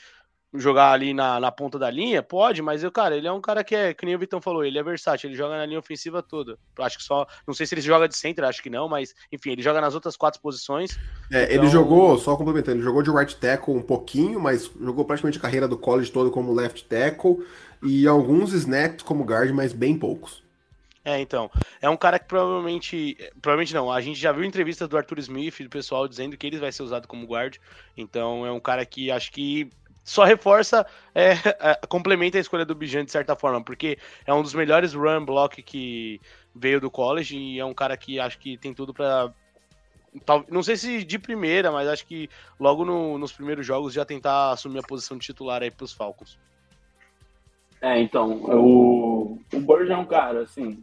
S4: jogar ali na, na ponta da linha? Pode, mas eu, cara, ele é um cara que é, que nem o Vitão falou, ele é versátil, ele joga na linha ofensiva toda. Acho que só, não sei se ele joga de center, acho que não, mas enfim, ele joga nas outras quatro posições.
S3: É, então... ele jogou, só complementando, ele jogou de right tackle um pouquinho, mas jogou praticamente a carreira do college todo como left tackle e alguns snaps como guard, mas bem poucos.
S4: É, então. É um cara que provavelmente. Provavelmente não. A gente já viu entrevistas do Arthur Smith e do pessoal dizendo que ele vai ser usado como guard. Então é um cara que acho que só reforça, é, é, complementa a escolha do Bijan de certa forma, porque é um dos melhores run block que veio do college e é um cara que acho que tem tudo para não sei se de primeira, mas acho que logo no, nos primeiros jogos já tentar assumir a posição de titular aí para os Falcons.
S5: É, então, o, o é um cara, assim,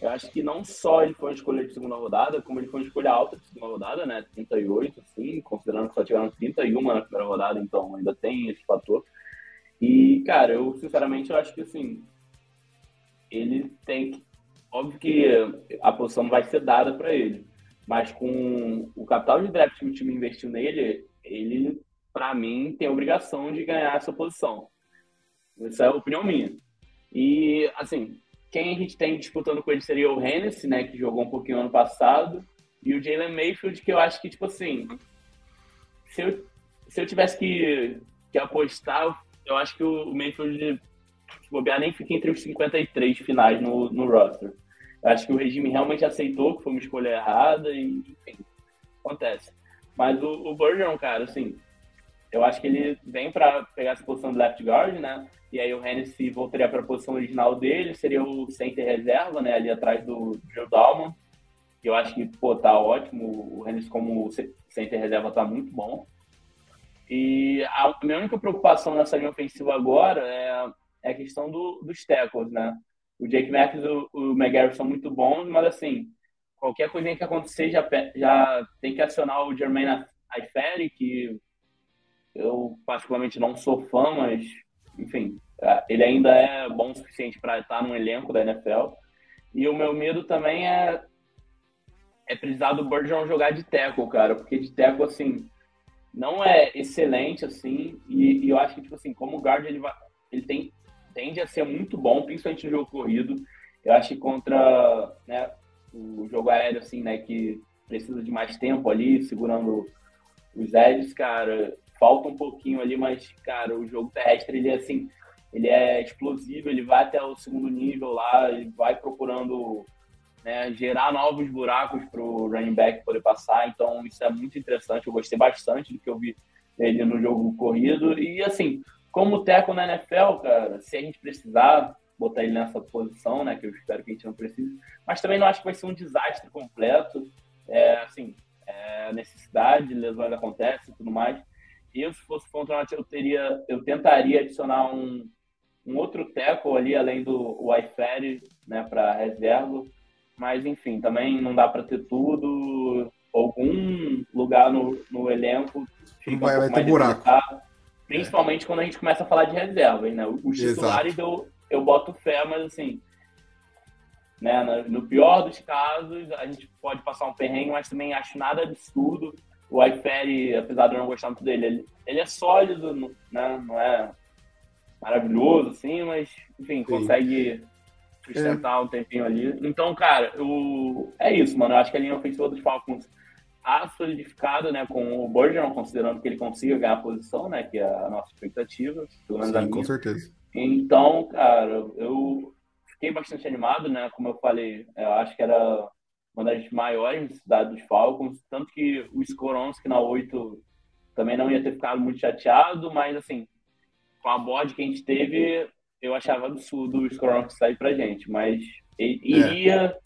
S5: eu acho que não só ele foi uma escolha de segunda rodada, como ele foi uma escolha alta de segunda rodada, né? 38, assim, considerando que só tiveram 31 na primeira rodada, então ainda tem esse fator. E, cara, eu sinceramente eu acho que assim, ele tem que. Óbvio que a posição vai ser dada para ele, mas com o capital de draft que o time investiu nele, ele, para mim, tem a obrigação de ganhar essa posição. Essa é a opinião minha. E, assim, quem a gente tem disputando com ele seria o Hennessy, né, que jogou um pouquinho ano passado, e o Jalen Mayfield, que eu acho que, tipo assim, se eu, se eu tivesse que, que apostar, eu acho que o Mayfield, se bobear, nem fica entre os 53 finais no, no roster. Eu acho que o regime realmente aceitou que foi uma escolha errada e, enfim, acontece. Mas o, o Bergeron, cara, assim, eu acho que ele vem para pegar essa posição de left guard, né? E aí o Hennessy voltaria para a posição original dele, seria o center reserva, né? Ali atrás do Joe Dalman. Eu acho que, pô, tá ótimo. O Hennessy como center reserva tá muito bom. E a minha única preocupação nessa linha ofensiva agora é, é a questão do, dos tackles, né? O Jake Matthews e o, o McGarry são muito bons, mas assim, qualquer coisa que acontecer já, já tem que acionar o Jermaine Aiferi, que eu particularmente não sou fã, mas enfim, é, ele ainda é bom o suficiente para estar no elenco da NFL. E o meu medo também é é precisar do Burgeon jogar de tackle, cara, porque de tackle, assim, não é excelente, assim, e, e eu acho que, tipo assim, como guard, ele, vai, ele tem, tende a ser muito bom, principalmente no jogo corrido. Eu acho que contra né, o jogo aéreo, assim, né, que precisa de mais tempo ali, segurando os edges, cara, falta um pouquinho ali, mas, cara, o jogo terrestre, ele é assim, ele é explosivo, ele vai até o segundo nível lá, ele vai procurando né, gerar novos buracos para o running back poder passar, então isso é muito interessante, eu gostei bastante do que eu vi dele no jogo corrido, e assim, como teco na NFL, cara, se a gente precisar, botar ele nessa posição, né? Que eu espero que a gente não precise. Mas também não acho que vai ser um desastre completo. É, assim, é, necessidade, lesões acontecem e tudo mais. Eu, se fosse contra eu teria, eu tentaria adicionar um, um outro tackle ali, além do Wi-Fi, né, para reserva. Mas, enfim, também não dá para ter tudo. Algum lugar no, no elenco
S3: fica vai, um vai ter buraco.
S5: Principalmente é. quando a gente começa a falar de reserva. Né? Os titulares eu, eu boto fé, mas assim, né, no pior dos casos, a gente pode passar um perrengue, mas também acho nada absurdo. O iFerry, apesar de eu não gostar muito dele, ele, ele é sólido, né? não é maravilhoso, assim, mas, enfim, Sim. consegue sustentar é. um tempinho ali. Então, cara, o... é isso, mano. Eu acho que a linha ofensiva dos Falcons a solidificado, né, com o Burgeon, considerando que ele consiga ganhar a posição, né, que é a nossa expectativa, pelo menos
S3: Sim,
S5: a minha.
S3: com certeza.
S5: Então, cara, eu fiquei bastante animado, né, como eu falei, eu acho que era uma das maiores necessidades dos Falcons, tanto que o Skoronski na 8 também não ia ter ficado muito chateado, mas, assim, com a board que a gente teve, eu achava absurdo o Skoronski sair pra gente, mas iria é.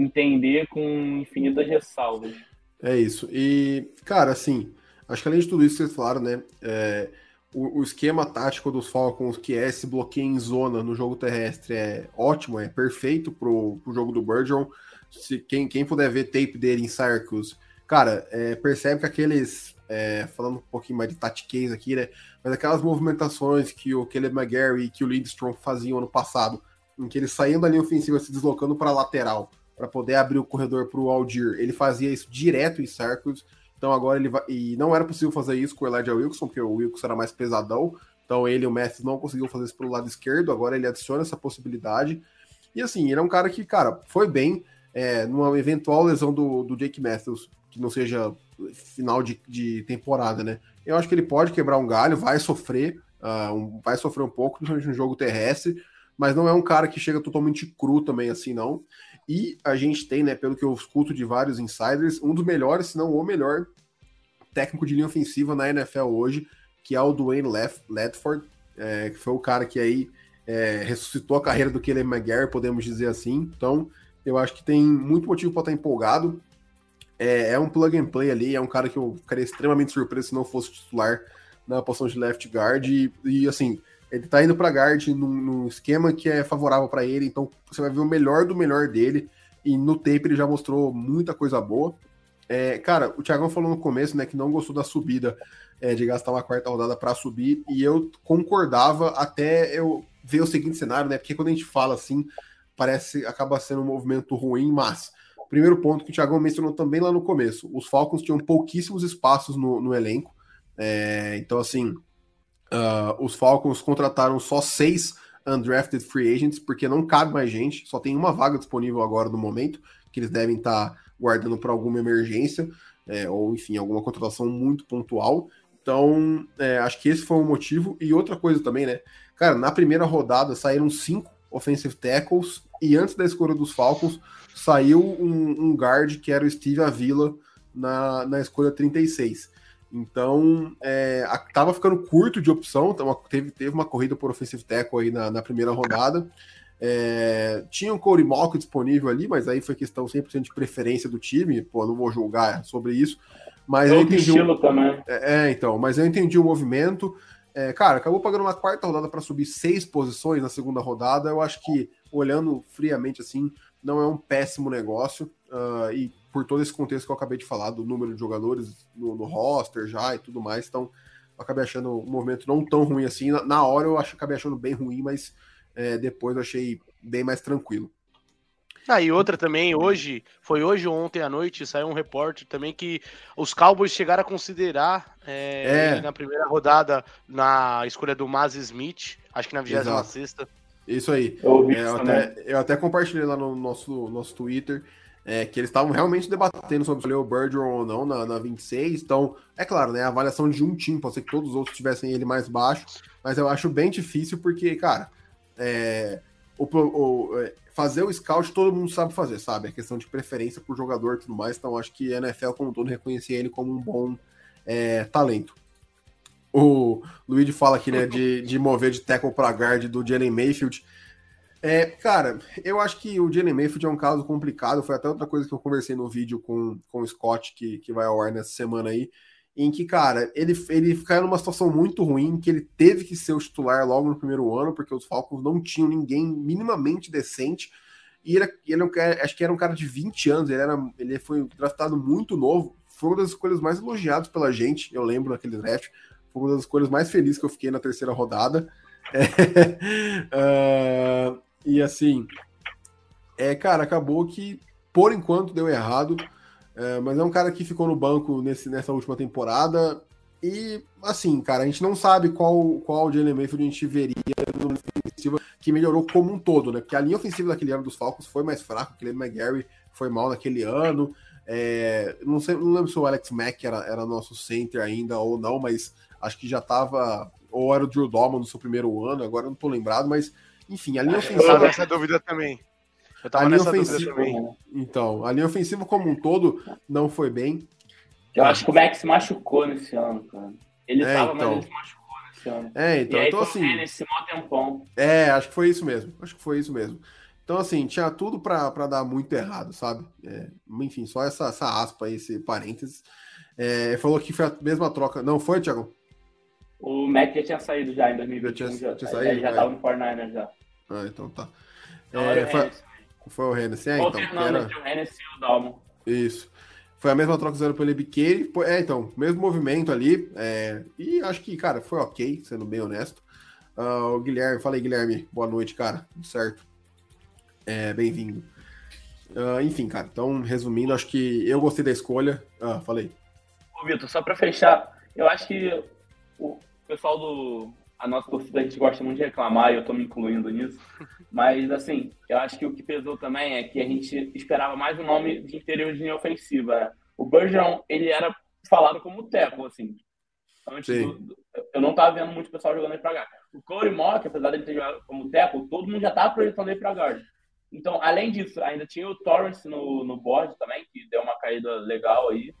S5: entender com infinitas ressalvas.
S3: É isso. E, cara, assim, acho que além de tudo isso que vocês falaram, né? É, o, o, esquema tático dos Falcons, que é esse bloqueio em zona no jogo terrestre, é ótimo, é perfeito pro, pro jogo do Burgeon. Se quem, quem puder ver tape dele em Circus, cara, é, percebe que aqueles. É, falando um pouquinho mais de tatiquez aqui, né? Mas aquelas movimentações que o Caleb McGarry e que o Lindstrom faziam ano passado, em que eles saíam da linha ofensiva se deslocando para a lateral para poder abrir o corredor para o Aldir. Ele fazia isso direto em Circus. Então agora ele vai. E não era possível fazer isso com o Elijah Wilson, porque o Wilson era mais pesadão. Então ele e o Matthews não conseguiu fazer isso pelo lado esquerdo. Agora ele adiciona essa possibilidade. E assim, ele é um cara que, cara, foi bem é, numa eventual lesão do, do Jake Matthews, que não seja final de, de temporada, né? Eu acho que ele pode quebrar um galho, vai sofrer, uh, um, vai sofrer um pouco, principalmente no jogo terrestre, mas não é um cara que chega totalmente cru também, assim, não. E a gente tem, né, pelo que eu escuto de vários insiders, um dos melhores, se não o melhor técnico de linha ofensiva na NFL hoje, que é o Dwayne Ledford, é, que foi o cara que aí é, ressuscitou a carreira do Kelly McGarry, podemos dizer assim. Então, eu acho que tem muito motivo para estar empolgado. É, é, um plug and play ali, é um cara que eu ficaria extremamente surpreso se não fosse titular na posição de left guard. E, e assim, ele tá indo para guard num, num, esquema que é favorável para ele, então você vai ver o melhor do melhor dele. E no tape ele já mostrou muita coisa boa. É, cara, o Thiagão falou no começo, né, que não gostou da subida é, de gastar uma quarta rodada para subir, e eu concordava até eu ver o seguinte cenário, né? Porque quando a gente fala assim, parece acaba sendo um movimento ruim, mas primeiro ponto que o Thiagão mencionou também lá no começo, os Falcons tinham pouquíssimos espaços no, no elenco. É, então, assim, Uh, os Falcons contrataram só seis undrafted free agents, porque não cabe mais gente, só tem uma vaga disponível agora no momento, que eles devem estar tá guardando para alguma emergência, é, ou enfim, alguma contratação muito pontual. Então, é, acho que esse foi o motivo. E outra coisa também, né? Cara, na primeira rodada saíram cinco offensive tackles, e antes da escolha dos Falcons, saiu um, um guard que era o Steve Avila na, na escolha 36. Então, é, tava ficando curto de opção, então teve, teve uma corrida por offensive tackle aí na, na primeira rodada. É, tinha um Corey Malco disponível ali, mas aí foi questão 100% de preferência do time, pô, não vou julgar sobre isso. Mas
S5: eu,
S3: eu
S5: entendi. Estilo o, também.
S3: É, é, então, mas eu entendi o movimento. É, cara, acabou pagando uma quarta rodada para subir seis posições na segunda rodada. Eu acho que, olhando friamente assim, não é um péssimo negócio. Uh, e por todo esse contexto que eu acabei de falar, do número de jogadores no, no roster já e tudo mais, então acabei achando o movimento não tão ruim assim. Na, na hora eu acho, acabei achando bem ruim, mas é, depois eu achei bem mais tranquilo.
S4: Ah, e outra também, hoje, foi hoje ou ontem à noite, saiu um repórter também que os Cowboys chegaram a considerar é, é. na primeira rodada, na escolha do Maz Smith, acho que na 26
S3: Isso aí. Eu, é, eu, até, eu, até, compartilhei lá no nosso, nosso Twitter é, que eles estavam realmente debatendo sobre escolher o Bergeron ou não na, na 26. Então, é claro, né? A avaliação de um time, pode ser que todos os outros tivessem ele mais baixo, mas eu acho bem difícil porque, cara, é, o, o, é, fazer o scout todo mundo sabe fazer, sabe? É questão de preferência por jogador e tudo mais. Então, acho que a NFL, como um todo, reconhecia ele como um bom é, talento. O Luigi fala aqui, né, de, de mover de tackle para guard do Jalen Mayfield. É, cara, eu acho que o Jalen Mayfield é um caso complicado. Foi até outra coisa que eu conversei no vídeo com, com o Scott, que, que vai ao ar nessa semana aí, em que, cara, ele, ele caiu numa situação muito ruim, que ele teve que ser o titular logo no primeiro ano, porque os Falcons não tinham ninguém minimamente decente. E ele, ele é acho que era um cara de 20 anos, ele, era, ele foi draftado muito novo. Foi uma das escolhas mais elogiadas pela gente, eu lembro naquele draft. Foi uma das escolhas mais felizes que eu fiquei na terceira rodada. É, uh, e assim, é, cara, acabou que por enquanto deu errado. É, mas é um cara que ficou no banco nesse, nessa última temporada. E, assim, cara, a gente não sabe qual, qual Jalen Mayfield a gente veria no ofensiva que melhorou como um todo, né? Porque a linha ofensiva daquele ano dos Falcons foi mais fraca, o Cleve McGarry foi mal naquele ano. É, não, sei, não lembro se o Alex Mack era, era nosso center ainda ou não, mas acho que já tava. Ou era o Drew Dolman no seu primeiro ano, agora não tô lembrado, mas enfim, a linha ofensiva.
S4: Eu essa dúvida também.
S3: Eu tava a linha ofensiva, também. Então, a linha ofensiva como um todo não foi bem.
S5: Eu acho que o Max se machucou nesse ano, cara. Ele é, tava, então. mas ele se machucou nesse ano.
S3: É, então,
S5: e aí,
S3: então assim.
S5: Nesse mó tempão.
S3: É, acho que foi isso mesmo. Acho que foi isso mesmo. Então, assim, tinha tudo para dar muito errado, sabe? É, enfim, só essa, essa aspa aí, esse parênteses. É, falou que foi a mesma troca. Não foi, Thiago?
S5: O Mac já tinha saído já em 2021. Já tinha, já, tinha saído, ele já estava no 49ers já.
S3: Ah, então tá. É, foi, foi, o Hennessy, é, então.
S5: O era... o Hennessy e o Dalmon.
S3: Isso. Foi a mesma troca usando pelo Ebiqueire. É, então, mesmo movimento ali. É, e acho que, cara, foi ok, sendo bem honesto. Uh, o Guilherme, falei, Guilherme, boa noite, cara. Tudo certo. É, bem-vindo. Uh, enfim, cara, então, resumindo, acho que eu gostei da escolha. Ah, falei.
S5: Ô, Vitor, só para fechar, eu acho que o pessoal do. A nossa torcida, a gente gosta muito de reclamar e eu tô me incluindo nisso. Mas, assim, eu acho que o que pesou também é que a gente esperava mais um nome de interior de linha ofensiva. Né? O Bergeron, ele era falado como teco, assim. Antes do, eu não tava vendo muito pessoal jogando ele pra guard. O Corey Mock, apesar dele ter jogado como teco, todo mundo já tava projetando ele pra guard. Então, além disso, ainda tinha o Torrance no, no board também, que deu uma caída legal aí.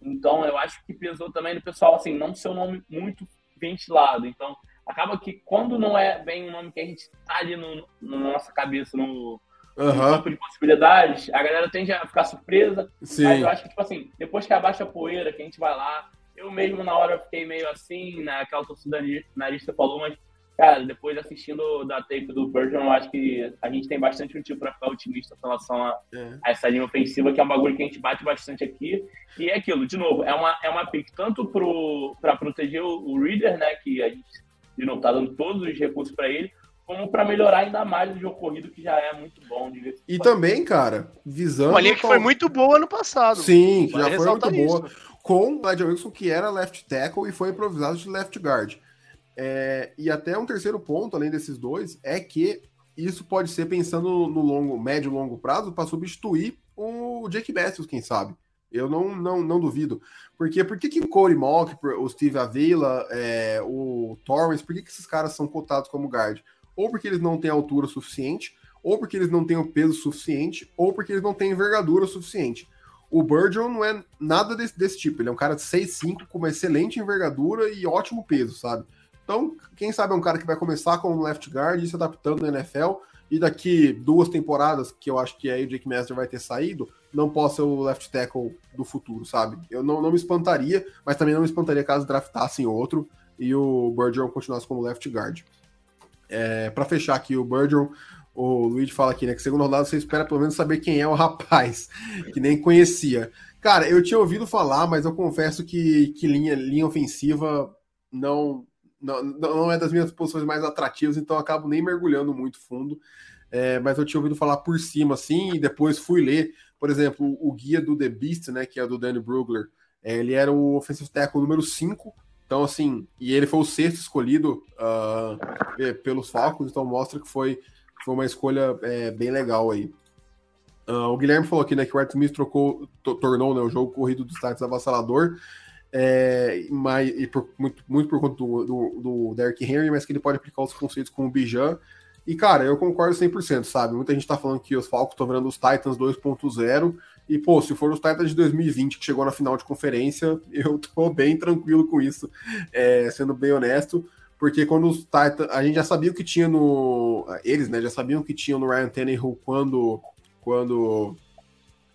S5: Então, eu acho que pesou também no pessoal, assim, não ser um nome muito ventilado. Então, acaba que quando não é bem um nome que a gente tá ali no, no na nossa cabeça, no, uhum. no, campo de possibilidades, a galera tende a ficar surpresa. Sim. Mas eu acho que, tipo assim, depois que abaixa a poeira, que a gente vai lá, eu mesmo na hora fiquei meio assim, naquela né, torcida narista falou, mas Cara, depois assistindo da tape do Virgin, eu acho que a gente tem bastante motivo para ficar otimista em relação a, é. a, essa linha ofensiva, que é um bagulho que a gente bate bastante aqui. E é aquilo, de novo, é uma, é uma pick tanto para proteger o, o, Reader, né, que a gente, de novo, tá dando todos os recursos para ele, como para melhorar ainda mais o jogo corrido, que já é muito bom.
S3: E também, cara, visando.
S4: Uma linha que foi muito boa ano passado.
S3: Sim, já foi muito boa. Isso. Com o Glad Wilson, que era left tackle e foi improvisado de left guard. É, e até um terceiro ponto, além desses dois, é que isso pode ser pensando no longo, médio e longo prazo para substituir o Jake Matthews, quem sabe. Eu não, não, não duvido. Porque por que, que o Corey Mock, o Steve Avila, é, o Torres, por que, que esses caras são cotados como guard? Ou porque eles não têm altura suficiente, ou porque eles não têm o peso suficiente, ou porque eles não têm envergadura suficiente. O Burgeon não é nada desse, desse tipo. Ele é um cara de 6'5", com uma excelente envergadura e ótimo peso, sabe? Então, quem sabe é um cara que vai começar como left guard e se adaptando na NFL, e daqui duas temporadas, que eu acho que aí o Jake Master vai ter saído, não possa ser o left tackle do futuro, sabe? Eu não, não me espantaria, mas também não me espantaria caso draftassem outro e o Bergeron continuasse como left guard. É, para fechar aqui o Bergeron, o Luigi fala aqui, né, que segundo rodada você espera pelo menos saber quem é o rapaz, que nem conhecia. Cara, eu tinha ouvido falar, mas eu confesso que, que linha, linha ofensiva não não, não é das minhas posições mais atrativas, então eu acabo nem mergulhando muito fundo. É, mas eu tinha ouvido falar por cima, assim, e depois fui ler, por exemplo, o, guia do The Beast, né, que é do Danny Brugler, é, ele era o offensive tackle número 5, então assim, e ele foi o sexto escolhido uh, pelos Falcons, então mostra que foi, foi uma escolha é, bem legal aí. Uh, o Guilherme falou aqui, né, que o Art Smith trocou, tornou né, o jogo corrido dos Titans avassalador, é, mas, e por, muito, muito por conta do, do, do Derrick Henry, mas que ele pode aplicar os conceitos como o Bijan. E, cara, eu concordo 100%, sabe? Muita gente tá falando que os Falcons estão virando os Titans 2.0. E, pô, se for os Titans de 2020 que chegou na final de conferência, eu tô bem tranquilo com isso, é, sendo bem honesto. porque quando os Titans. A gente já sabia o que tinha no. Eles, né? Já sabiam o que tinha no Ryan Tannehill quando. Quando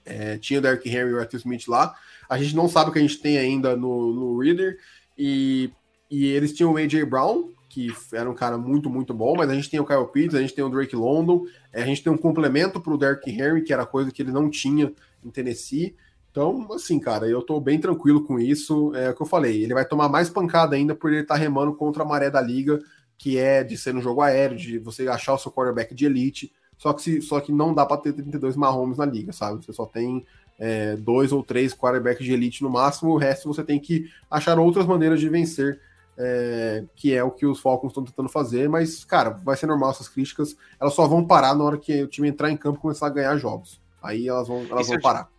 S3: é, tinha o Derrick Henry e o Arthur Smith lá. A gente não sabe o que a gente tem ainda no, no Reader. E, e eles tinham o A.J. Brown, que era um cara muito, muito bom, mas a gente tem o Kyle Pitts, a gente tem o Drake London, é, a gente tem um complemento para o Derrick Henry, que era coisa que ele não tinha em Tennessee. Então, assim, cara, eu tô bem tranquilo com isso. É o que eu falei, ele vai tomar mais pancada ainda por ele estar tá remando contra a maré da liga, que é de ser no jogo aéreo, de você achar o seu quarterback de elite. Só que, se, só que não dá para ter 32 Mahomes na liga, sabe? Você só tem é, dois ou três quarterbacks de elite no máximo, o resto você tem que achar outras maneiras de vencer, é, que é o que os Falcons estão tentando fazer, mas, cara, vai ser normal essas críticas, elas só vão parar na hora que o time entrar em campo e começar a ganhar jogos. Aí elas vão, elas vão parar.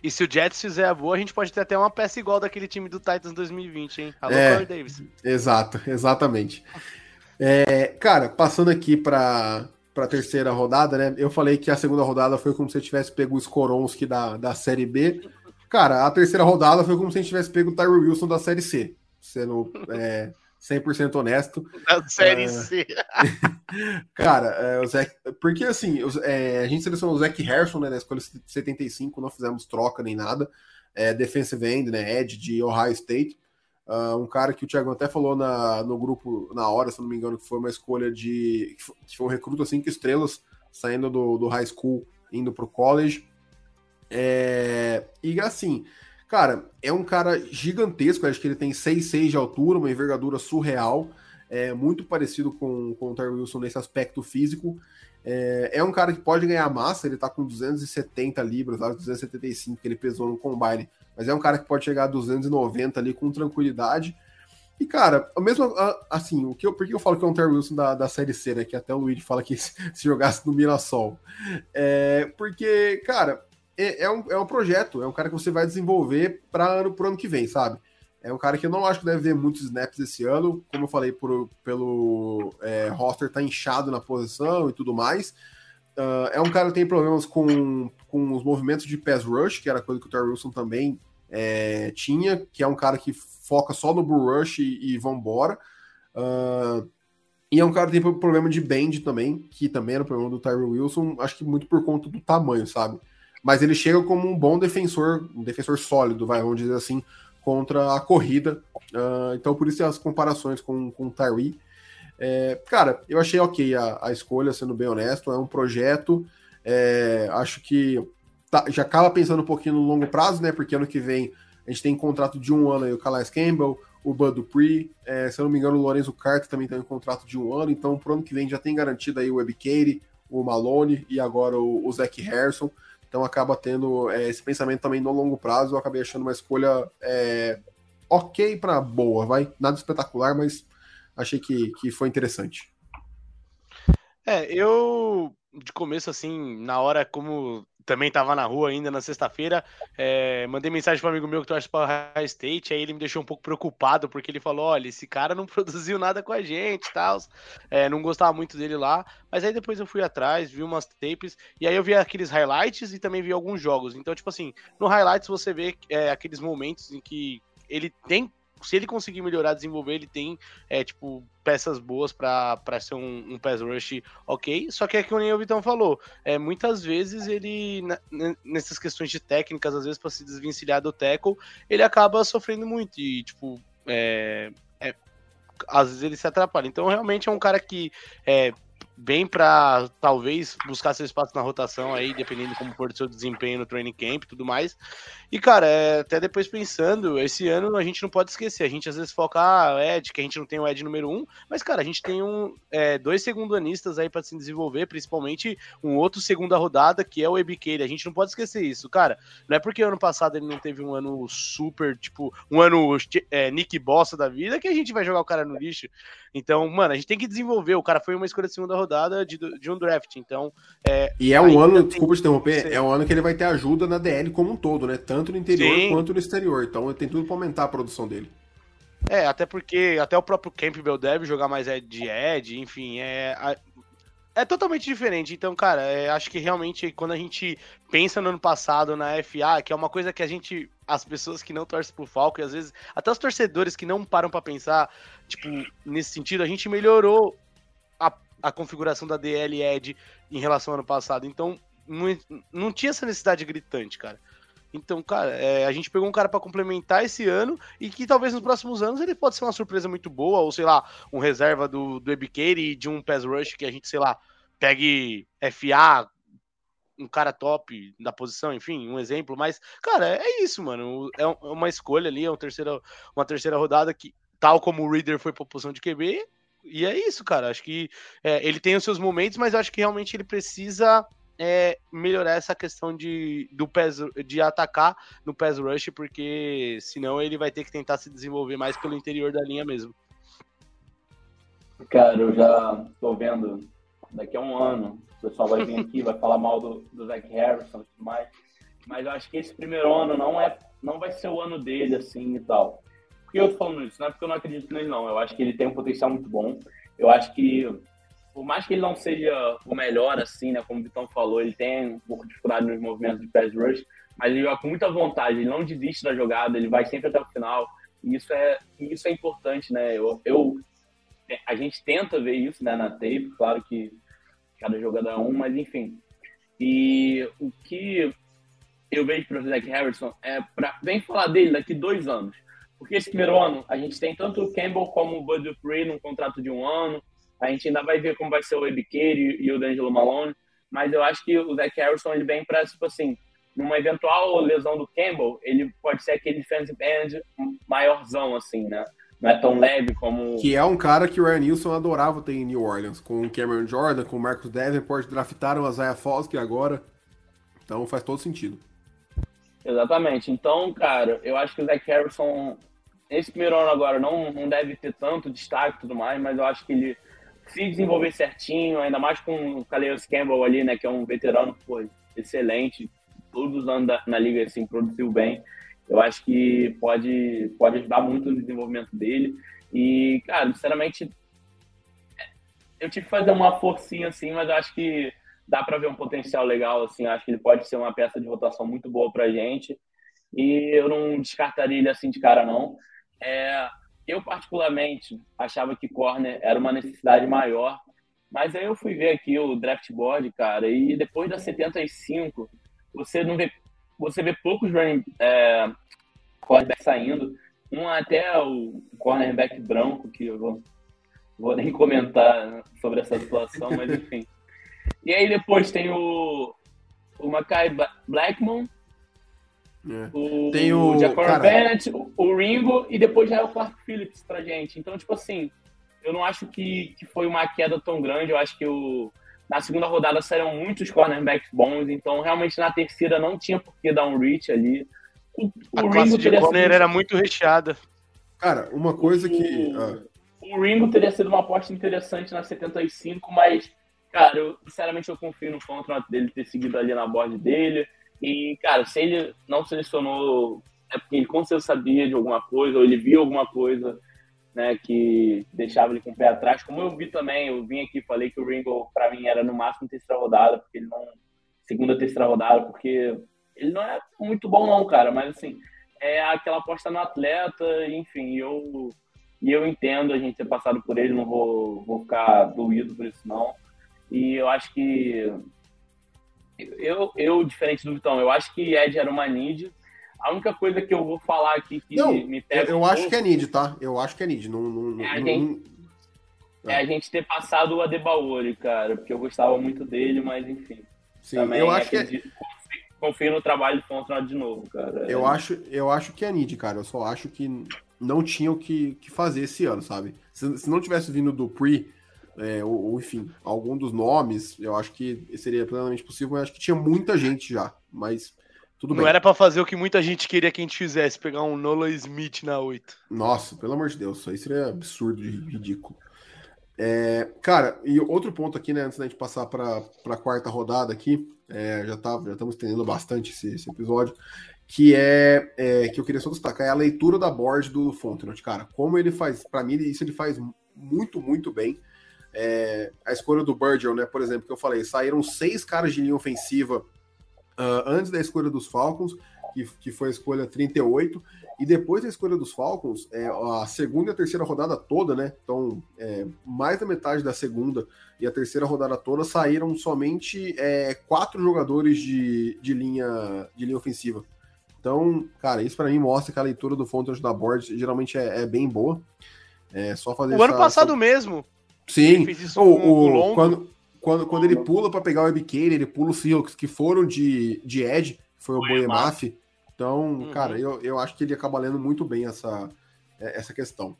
S4: E se o Jets fizer a boa, a gente pode ter até uma peça igual daquele time do Titans 2020, hein? Alô, é, Corey Davis.
S3: Exato, exatamente. É, cara, passando aqui para para a terceira rodada, né? Eu falei que a segunda rodada foi como se você tivesse pego o Skoronski da, da Série B. Cara, a terceira rodada foi como se a gente tivesse pego o Tyree Wilson da Série C. Sendo é, 100% honesto.
S4: Da Série é... C.
S3: cara, é, o Zach... porque assim, é, a gente selecionou o Zach Harrison né, na escolha 75, não fizemos troca nem nada. É, defensive end, né? Ed de Ohio State. Uh, um cara que o Thiago até falou na, no grupo na hora, se não me engano, que foi uma escolha de. que foi um recruto cinco estrelas, saindo do, do high school, indo pro college. É, e assim, cara, é um cara gigantesco, acho que ele tem 6,6 de altura, uma envergadura surreal, é muito parecido com, com o Terry Wilson nesse aspecto físico. É, é, um cara que pode ganhar massa, ele tá com 270 libras, 275 que ele pesou no combine mas é um cara que pode chegar a 290 ali com tranquilidade. E, cara, mesmo assim, o que eu, por que eu falo que é um Terry Wilson da, da Série C, né? Que até o Luigi fala que se, se jogasse no Mirassol. É, porque, cara, é, é, um, é um projeto, é um cara que você vai desenvolver para o ano que vem, sabe? É um cara que eu não acho que deve ver muitos snaps esse ano. Como eu falei, por, pelo é, roster tá inchado na posição e tudo mais. Uh, é um cara que tem problemas com, com os movimentos de pass rush, que era coisa que o Terry Wilson também é, tinha, que é um cara que foca só no bull rush e, e vambora. Uh, e é um cara que tem problema de bend também, que também era o problema do Tyrell Wilson, acho que muito por conta do tamanho, sabe? Mas ele chega como um bom defensor, um defensor sólido, vai, vamos dizer assim, contra a corrida. Uh, então, por isso as comparações com, com o Tyree. É, cara, eu achei ok a, a, escolha, sendo bem honesto. É um projeto. É, acho que tá, já acaba pensando um pouquinho no longo prazo, né? Porque ano que vem a gente tem contrato de um ano aí, o Calais Campbell, o Bud Dupree, é, se eu não me engano, o Lorenzo Carter também tem um contrato de um ano, então pro ano que vem já tem garantido aí o Web o Malone e agora o, o Zach Harrison. Então acaba tendo é, esse pensamento também no longo prazo. Eu acabei achando uma escolha é, ok para boa, vai. Nada espetacular, mas achei que, que foi interessante.
S4: É, eu de começo, assim, na hora, como também estava na rua ainda na sexta-feira. É, mandei mensagem para um amigo meu que torce para High State, aí ele me deixou um pouco preocupado, porque ele falou: olha, esse cara não produziu nada com a gente tal. É, não gostava muito dele lá. Mas aí depois eu fui atrás, vi umas tapes, e aí eu vi aqueles highlights e também vi alguns jogos. Então, tipo assim, no highlights você vê é, aqueles momentos em que ele tem se ele conseguir melhorar, desenvolver, ele tem, é, tipo, peças boas para ser um, um pass rush ok. Só que é que o Vitão falou, é, muitas vezes ele, nessas questões de técnicas, às vezes para se desvencilhar do tackle, ele acaba sofrendo muito e, tipo, é, é, às vezes ele se atrapalha. Então, realmente é um cara que é, bem para talvez buscar seu espaço na rotação aí, dependendo como for o seu desempenho no training camp e tudo mais. E, cara, é, até depois pensando, esse ano a gente não pode esquecer, a gente às vezes foca, ah, Ed, que a gente não tem o Ed número um, mas, cara, a gente tem um, é, dois segundanistas aí para se desenvolver, principalmente um outro segunda rodada, que é o Ebiqueira, a gente não pode esquecer isso, cara, não é porque ano passado ele não teve um ano super, tipo, um ano é, Nick Bossa da vida, que a gente vai jogar o cara no lixo. Então, mano, a gente tem que desenvolver, o cara foi uma escolha de segunda rodada, rodada de, de um draft. Então. É,
S3: e é um ano, desculpa te interromper, é um ano que ele vai ter ajuda na DL como um todo, né? Tanto no interior Sim. quanto no exterior. Então tem tudo para aumentar a produção dele.
S4: É, até porque até o próprio Campbell deve jogar mais de Ed, enfim, é, é totalmente diferente. Então, cara, é, acho que realmente quando a gente pensa no ano passado na FA, que é uma coisa que a gente, as pessoas que não torcem pro Falco, e às vezes até os torcedores que não param para pensar, tipo, nesse sentido, a gente melhorou a, configuração da DL Ed em relação ao ano passado. Então, não, não tinha essa necessidade gritante, cara. Então, cara, é, a gente pegou um cara para complementar esse ano e que talvez nos próximos anos ele pode ser uma surpresa muito boa, ou sei lá, um reserva do, do Ebikeire e de um pass rush que a gente, sei lá, pegue FA, um cara top da posição, enfim, um exemplo, mas, cara, é isso, mano. É, é uma escolha ali, é uma terceira, uma terceira rodada que, tal como o Reader foi pra posição de QB, e é isso, cara. Acho que é, ele tem os seus momentos, mas acho que realmente ele precisa é melhorar essa questão de, do PES, de atacar no PES Rush, porque senão ele vai ter que tentar se desenvolver mais pelo interior da linha mesmo.
S5: Cara, eu já tô vendo daqui a um ano, o pessoal vai vir aqui, vai falar mal do, do Harrison e tudo mais, mas eu acho que esse primeiro ano não é não vai ser o ano dele, assim, e tal. Por que eu tô falando isso? Não é porque eu não acredito nele, não. Eu acho que ele tem um potencial muito bom. Eu acho que por mais que ele não seja o melhor, assim, né? Como o Vitão falou, ele tem um pouco de dificuldade nos movimentos de pass rush, mas ele joga com muita vontade, ele não desiste da jogada, ele vai sempre até o final. E isso é, isso é importante, né? Eu, eu, a gente tenta ver isso né, na tape, claro que cada jogador é um, mas enfim. E o que eu vejo para o Zach Harrison é para vem falar dele daqui dois anos. Porque esse primeiro ano a gente tem tanto o Campbell como o Bud Dupree num contrato de um ano, a gente ainda vai ver como vai ser o Ebiqueire e o D'Angelo Malone, mas eu acho que o Zach Harrison ele vem para, tipo assim, numa eventual lesão do Campbell, ele pode ser aquele defensive end maiorzão, assim, né? Não é tão leve como.
S3: Que é um cara que o Ryan Nilsson adorava ter em New Orleans, com o Cameron Jordan, com o Marcus Davenport, draftaram a Zaya Foskey agora. Então faz todo sentido.
S5: Exatamente. Então, cara, eu acho que o Zach Harrison, esse primeiro ano agora, não, não deve ter tanto destaque e tudo mais, mas eu acho que ele se desenvolver certinho, ainda mais com o Calais Campbell ali, né, que é um veterano pô, excelente, todos os anos na liga assim, produziu bem. Eu acho que pode, pode ajudar muito no desenvolvimento dele. E, cara, sinceramente, eu tive que fazer uma forcinha assim, mas eu acho que dá para ver um potencial legal assim. Eu acho que ele pode ser uma peça de rotação muito boa para gente. E eu não descartaria ele assim de cara, não. É, eu, particularmente, achava que corner era uma necessidade maior, mas aí eu fui ver aqui o draft board, cara, e depois da 75, você não vê, você vê poucos running é, cornerbacks saindo, um até o cornerback branco, que eu vou, vou nem comentar sobre essa situação, mas enfim. E aí depois tem o, o Mackay Blackmon, é. O, Tem o, o Jacob Bennett, o, Ringo e depois já é o Clark Phillips pra gente. Então, tipo assim, eu não acho que, que foi uma queda tão grande. Eu acho que o, na segunda rodada saíram muitos cornerbacks bons. Então, realmente, na terceira não tinha por que dar um reach ali.
S4: O, o a Ringo classe de corner sido... era muito recheada.
S3: Cara, uma coisa que...
S5: Ah. O Ringo teria sido uma aposta interessante na 75, mas, cara, eu, sinceramente eu confio no contrato dele ter seguido ali na board dele. E, cara, se ele não selecionou, é porque ele com certeza sabia de alguma coisa, ou ele viu alguma coisa né, que deixava ele com o pé atrás. Como eu vi também, eu vim aqui falei que o Ringo, para mim, era no máximo terceira rodada, porque ele não. Segunda, terceira rodada, porque ele não é muito bom, não, cara, mas assim, é aquela aposta no atleta, enfim, eu. E eu entendo a gente ter passado por ele, não vou, vou ficar doído por isso, não. E eu acho que eu, eu, diferente do Vitão, eu acho que Ed era uma need. A única coisa que eu vou falar aqui que
S3: não, me pega. Eu, um acho pouco, que é need, tá? Eu acho que é need. Não, não,
S5: é, a gente, é a gente ter passado o Adebaori, cara, porque eu gostava muito dele, mas enfim.
S3: Sim, também eu acho que é...
S5: confio no trabalho do Fontenot de novo, cara.
S3: Eu, é... acho, eu acho que é need, cara. Eu só acho que não tinha o que, que fazer esse ano, sabe? Se, se não tivesse vindo do Pre é, ou, ou, enfim, algum dos nomes, eu acho que seria plenamente possível, mas acho que tinha muita gente já, mas tudo
S4: Não
S3: bem.
S4: era para fazer o que muita gente queria que a gente fizesse, pegar um Nolan Smith na 8.
S3: Nossa, pelo amor de Deus, isso aí seria absurdo e ridículo. É, cara, e outro ponto aqui, né, antes da gente passar para a quarta rodada aqui, é, já, tá, já estamos estendendo bastante esse, esse episódio, que é, é, que eu queria só destacar, é a leitura da board do Fontenot, cara. Como ele faz, para mim, isso ele faz muito, muito bem. É, a escolha do Virgil, né, por exemplo, que eu falei, saíram seis caras de linha ofensiva uh, antes da escolha dos Falcons, que, que foi a escolha 38, e depois da escolha dos Falcons, é, a segunda e a terceira rodada toda, né? Então, é, mais da metade da segunda e a terceira rodada toda saíram somente é, quatro jogadores de, de, linha, de linha ofensiva. Então, cara, isso para mim mostra que a leitura do Fontes da board geralmente é, é, bem boa. É só fazer
S4: O essa, ano passado essa... mesmo.
S3: Sim. O, o, quando, quando, quando ele pula para pegar o Ebiqueira, ele pula os Seahawks que foram de, de Edge, foi o Boemaf. Então, uhum. cara, eu, eu acho que ele acaba lendo muito bem essa, é, essa questão.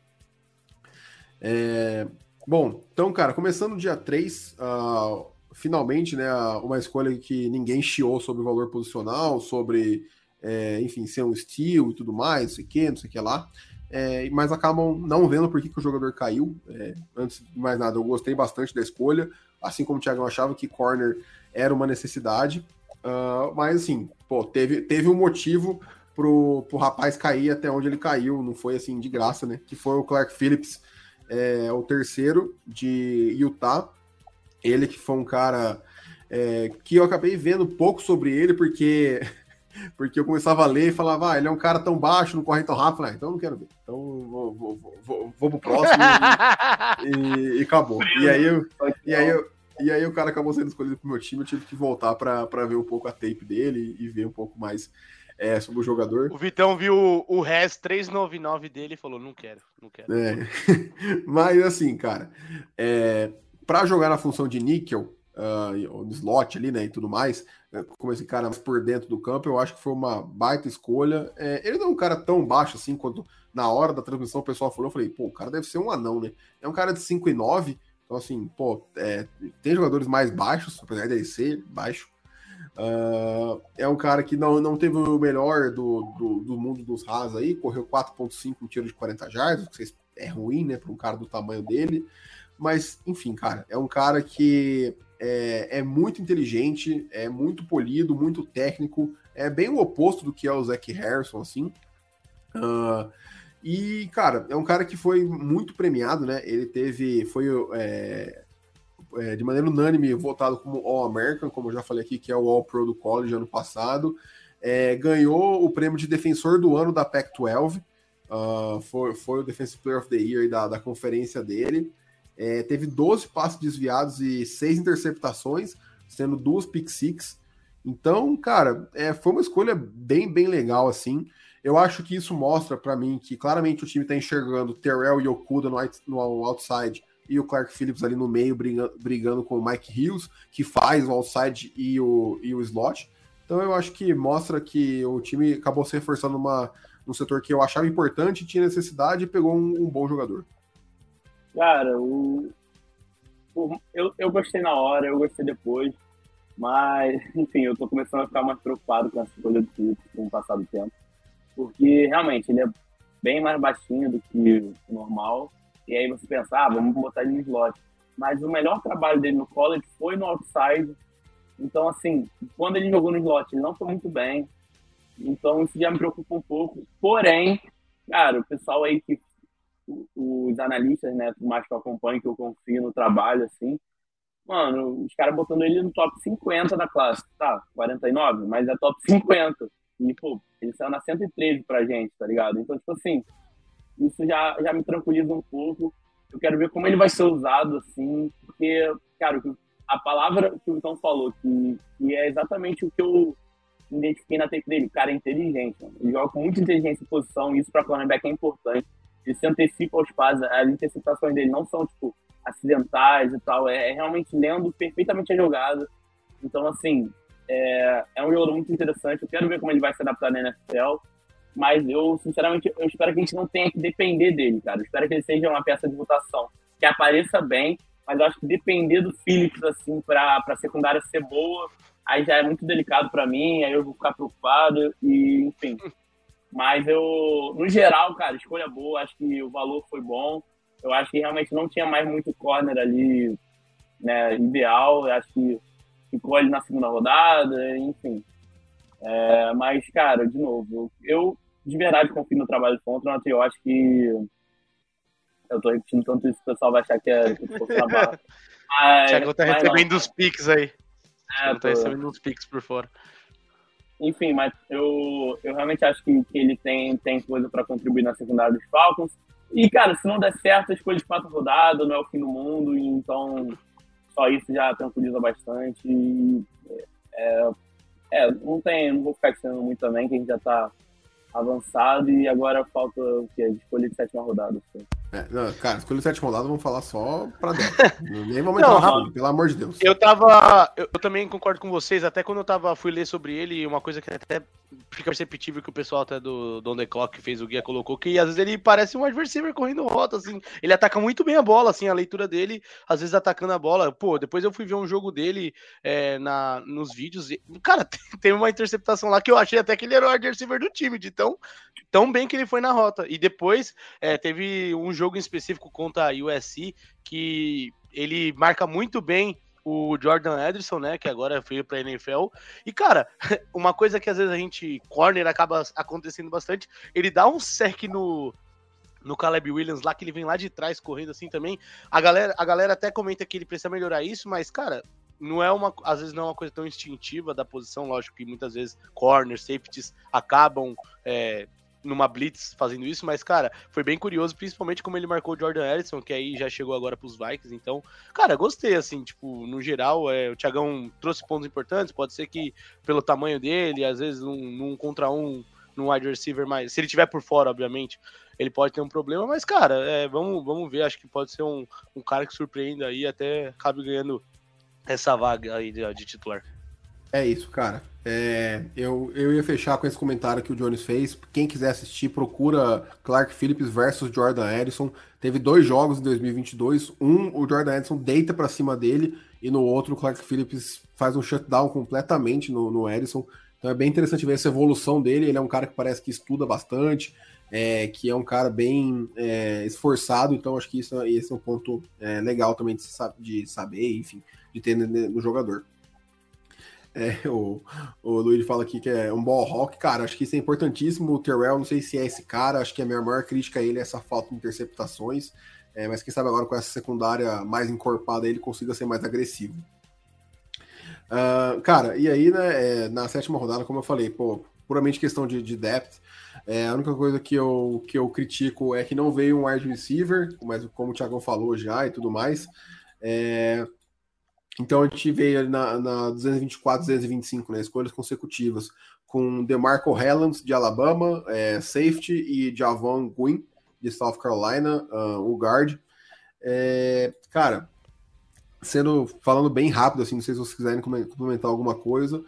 S3: É, bom, então, cara, começando dia 3, uh, ah, finalmente, né, uma escolha que ninguém chiou sobre o valor posicional, sobre, é, enfim, ser um estilo e tudo mais, não sei o que, não sei o que lá. É, mas acabam não vendo por que, que o jogador caiu. É, antes de mais nada, eu gostei bastante da escolha, assim como o Thiago achava que corner era uma necessidade. Uh, mas assim, pô, teve, teve um motivo pro, pro rapaz cair até onde ele caiu, não foi assim de graça, né? Que foi o Clark Phillips, é, o terceiro de Utah. Ele que foi um cara é, que eu acabei vendo pouco sobre ele, porque porque eu começava a ler e falava, ah, ele é um cara tão baixo, não corre tão rápido. Ah, então eu não quero ver. Então vou, vou, vou, vou pro próximo e, e, e, acabou. E aí eu, e aí eu, e aí o cara acabou sendo escolhido pro meu time, eu tive que voltar para ver um pouco a tape dele e ver um pouco mais é, sobre o jogador.
S4: O Vitão viu o Res 399 dele e falou: não quero, não quero.
S3: É. Mas assim, cara, é, para jogar na função de níquel, uh, slot ali, né, e tudo mais, né, como esse cara por dentro do campo, eu acho que foi uma baita escolha. É, ele não é um cara tão baixo assim quanto na hora da transmissão o pessoal falou. Eu falei, pô, o cara deve ser um anão, né? É um cara de 5,9 então, assim, pô, é, tem jogadores mais baixos, apesar dele ser baixo. Uh, é um cara que não, não teve o melhor do, do, do mundo dos Haas aí, correu 4.5 no tiro de 40 jardas, o que é ruim, né, para um cara do tamanho dele. Mas, enfim, cara, é um cara que é, é, muito inteligente, é muito polido, muito técnico, é bem o oposto do que é o Zach Harrison, assim. Uh, e, cara, é um cara que foi muito premiado, né? Ele teve. Foi é, é, de maneira unânime votado como All-American, como eu já falei aqui, que é o All-Pro do College ano passado. É, ganhou o prêmio de defensor do ano da Pac-12. Uh, ah, foi, foi o Defensive Player of the Year da, da conferência dele. É, teve 12 passos desviados e 6 interceptações, sendo duas pick six. Então, cara, é, foi uma escolha bem, bem legal, assim. Eu acho que isso mostra para mim que claramente o time está enxergando Terrell e Okuda no, no outside e o Clark Phillips ali no meio brigando, brigando com o Mike Hills, que faz o outside e o, e o slot. Então eu acho que mostra que o time acabou se reforçando numa, num setor que eu achava importante, tinha necessidade e pegou um, um bom jogador.
S5: Cara, o, o, eu, eu gostei na hora, eu gostei depois, mas enfim, eu tô começando a ficar mais preocupado com essa escolha do Phillips com o passar do tempo porque realmente ele é bem mais baixinho do que o normal. E aí você pensa, ah, vamos botar ele no slot. Mas o melhor trabalho dele no college foi no outside. Então, assim, quando ele jogou no slot, ele não foi muito bem. Então, isso já me preocupa um pouco. Porém, cara, o pessoal aí que os analistas, né, mais que eu acompanho, que eu confio no trabalho, assim, mano, os caras botando ele no top 50 da classe. Tá, 49, mas é top 50. E, pô, ele saiu na 113 pra gente, tá ligado? Então, tipo assim, isso já, já me tranquiliza um pouco. Eu quero ver como ele vai ser usado, assim, porque, cara, a palavra que o Vitão falou, que, que é exatamente o que eu identifiquei na tape dele, o cara é inteligente, mano. Ele joga com muita inteligência em posição, e isso pra cornerback é importante. Ele se antecipa aos passes, as interceptações dele não são, tipo, acidentais e tal, é, é realmente lendo perfeitamente a jogada. Então, assim, é, é um jogador muito interessante. Eu quero ver como ele vai se adaptar na NFL. Mas eu, sinceramente, eu espero que a gente não tenha que depender dele, cara. Eu espero que ele seja uma peça de votação que apareça bem, mas eu acho que depender do Phillips, assim, para a secundária ser boa, aí já é muito delicado para mim, aí eu vou ficar preocupado, e enfim. Mas eu, no geral, cara, escolha boa, acho que o valor foi bom. Eu acho que realmente não tinha mais muito corner ali, né, ideal. Eu acho que ficou ali na segunda rodada, enfim. É, mas, cara, de novo, eu de verdade confio no trabalho do Fontenot eu acho que Eu tô repetindo tanto isso que o pessoal vai achar que é barra.
S4: Mas, Thiago tá recebendo os piques aí.
S5: É,
S4: tá recebendo uns piques por fora.
S5: Enfim, mas eu, eu realmente acho que, que ele tem, tem coisa para contribuir na secundária dos Falcons. E, cara, se não der certo, escolha de quatro rodadas não é o fim do mundo, então só isso já tranquiliza bastante. E, é, é, não tem, não vou ficar dizendo muito também, que a gente já tá avançado e agora falta o quê? Escolha de sétima rodada. Assim.
S3: É, não, cara, escolha sétima rodada, vamos falar só pra dentro. Nem vamos entrar não, pelo amor de Deus.
S4: Eu tava. Eu, eu, também concordo com vocês, até quando eu tava, fui ler sobre ele, uma coisa que até fica perceptível que o pessoal até do Don The Clock que fez o guia colocou, que às vezes ele parece um adversário correndo rota, assim. Ele ataca muito bem a bola, assim, a leitura dele, às vezes atacando a bola. Pô, depois eu fui ver um jogo dele é, na, nos vídeos. E, cara, teve uma interceptação lá que eu achei até que ele era o adversário do time, de tão, tão bem que ele foi na rota. E depois é, teve um jogo em específico contra a USC que ele marca muito bem o Jordan Ederson, né, que agora foi para a NFL. E cara, uma coisa que às vezes a gente corner acaba acontecendo bastante, ele dá um sec no no Caleb Williams lá que ele vem lá de trás correndo assim também. A galera, a galera até comenta que ele precisa melhorar isso, mas cara, não é uma, às vezes não é uma coisa tão instintiva da posição, lógico que muitas vezes corners, safeties acabam é, numa blitz fazendo isso, mas, cara, foi bem curioso, principalmente como ele marcou o Jordan Ellison, que aí já chegou agora pros Vikings, então, cara, gostei, assim, tipo, no geral, é, o Thiagão trouxe pontos importantes, pode ser que pelo tamanho dele, às vezes num, num contra um, num wide receiver mais, se ele tiver por fora, obviamente, ele pode ter um problema, mas, cara, é, vamos, vamos ver, acho que pode ser um, um cara que surpreenda aí, até acabe ganhando essa vaga aí de, de titular.
S3: É isso, cara. É, eu, eu ia fechar com esse comentário que o Jones fez. Quem quiser assistir, procura Clark Phillips versus Jordan Edison. Teve dois jogos em 2022. Um, o Jordan Edison deita para cima dele, e no outro, o Clark Phillips faz um shutdown completamente no, no Edison. Então é bem interessante ver essa evolução dele. Ele é um cara que parece que estuda bastante, é, que é um cara bem é, esforçado. Então acho que isso, esse é um ponto é, legal também de, de saber, enfim, de ter no jogador. É, o, o Luiz fala aqui que é um ball rock, cara. Acho que isso é importantíssimo. O Terrell, não sei se é esse cara, acho que a minha maior crítica a ele é essa falta de interceptações. É, mas quem sabe agora com essa secundária mais encorpada ele consiga ser mais agressivo. Uh, cara, e aí, né, é, na sétima rodada, como eu falei, pô, puramente questão de, de depth. É, a única coisa que eu, que eu critico é que não veio um wide receiver, mas como o Thiago falou já e tudo mais. É, então a gente veio na, na 224, 225, né, escolhas consecutivas, com DeMarco Hellands, de Alabama, é, safety, e Javon Gwyn, de South Carolina, uh, o guard. É, cara, sendo falando bem rápido, assim, não sei se vocês quiserem complementar alguma coisa.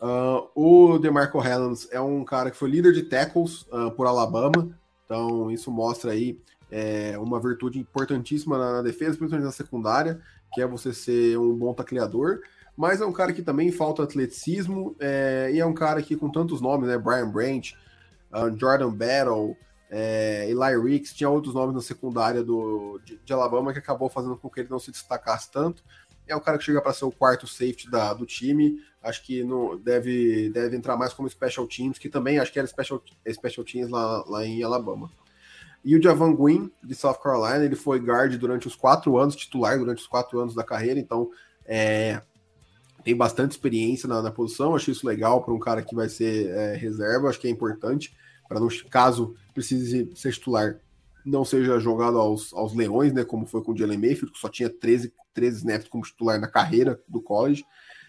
S3: Uh, o DeMarco Hellands é um cara que foi líder de tackles uh, por Alabama, então isso mostra aí é, uma virtude importantíssima na, na defesa, principalmente na secundária que é você ser um bom tacleador, mas é um cara que também falta atleticismo, é, e é um cara que com tantos nomes, né, Brian Branch, uh, Jordan Battle, é, Eli Ricks, tinha outros nomes na secundária do, de, de, Alabama que acabou fazendo com que ele não se destacasse tanto. É um cara que chega para ser o quarto safety da, do time, acho que no, deve, deve entrar mais como special teams, que também acho que era special, special teams lá, lá em Alabama. E o Javan Gwyn, de South Carolina, ele foi guard durante os quatro anos, titular durante os quatro anos da carreira, então é, tem bastante experiência na, na posição. Acho isso legal para um cara que vai ser é, reserva, acho que é importante, para não caso precise ser titular, não seja jogado aos, aos leões, né? Como foi com o Jalen Mayfield, que só tinha 13, 13 snaps como titular na carreira do college,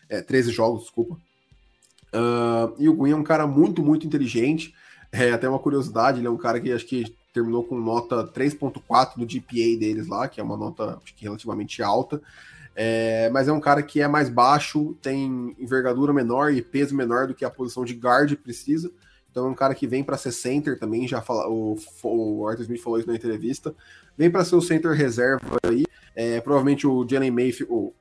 S3: é, 13 jogos, desculpa. Uh, e o Gwyn é um cara muito, muito inteligente. É até uma curiosidade, ele é um cara que acho que terminou com nota 3.4 no GPA deles lá, que é uma nota que relativamente alta. É, mas é um cara que é mais baixo, tem envergadura menor e peso menor do que a posição de guard precisa. Então é um cara que vem para ser center também, já fala, o, o Arthur Smith falou isso na entrevista. Vem para ser o center reserva aí. É, provavelmente o Jalen Mayfield, o,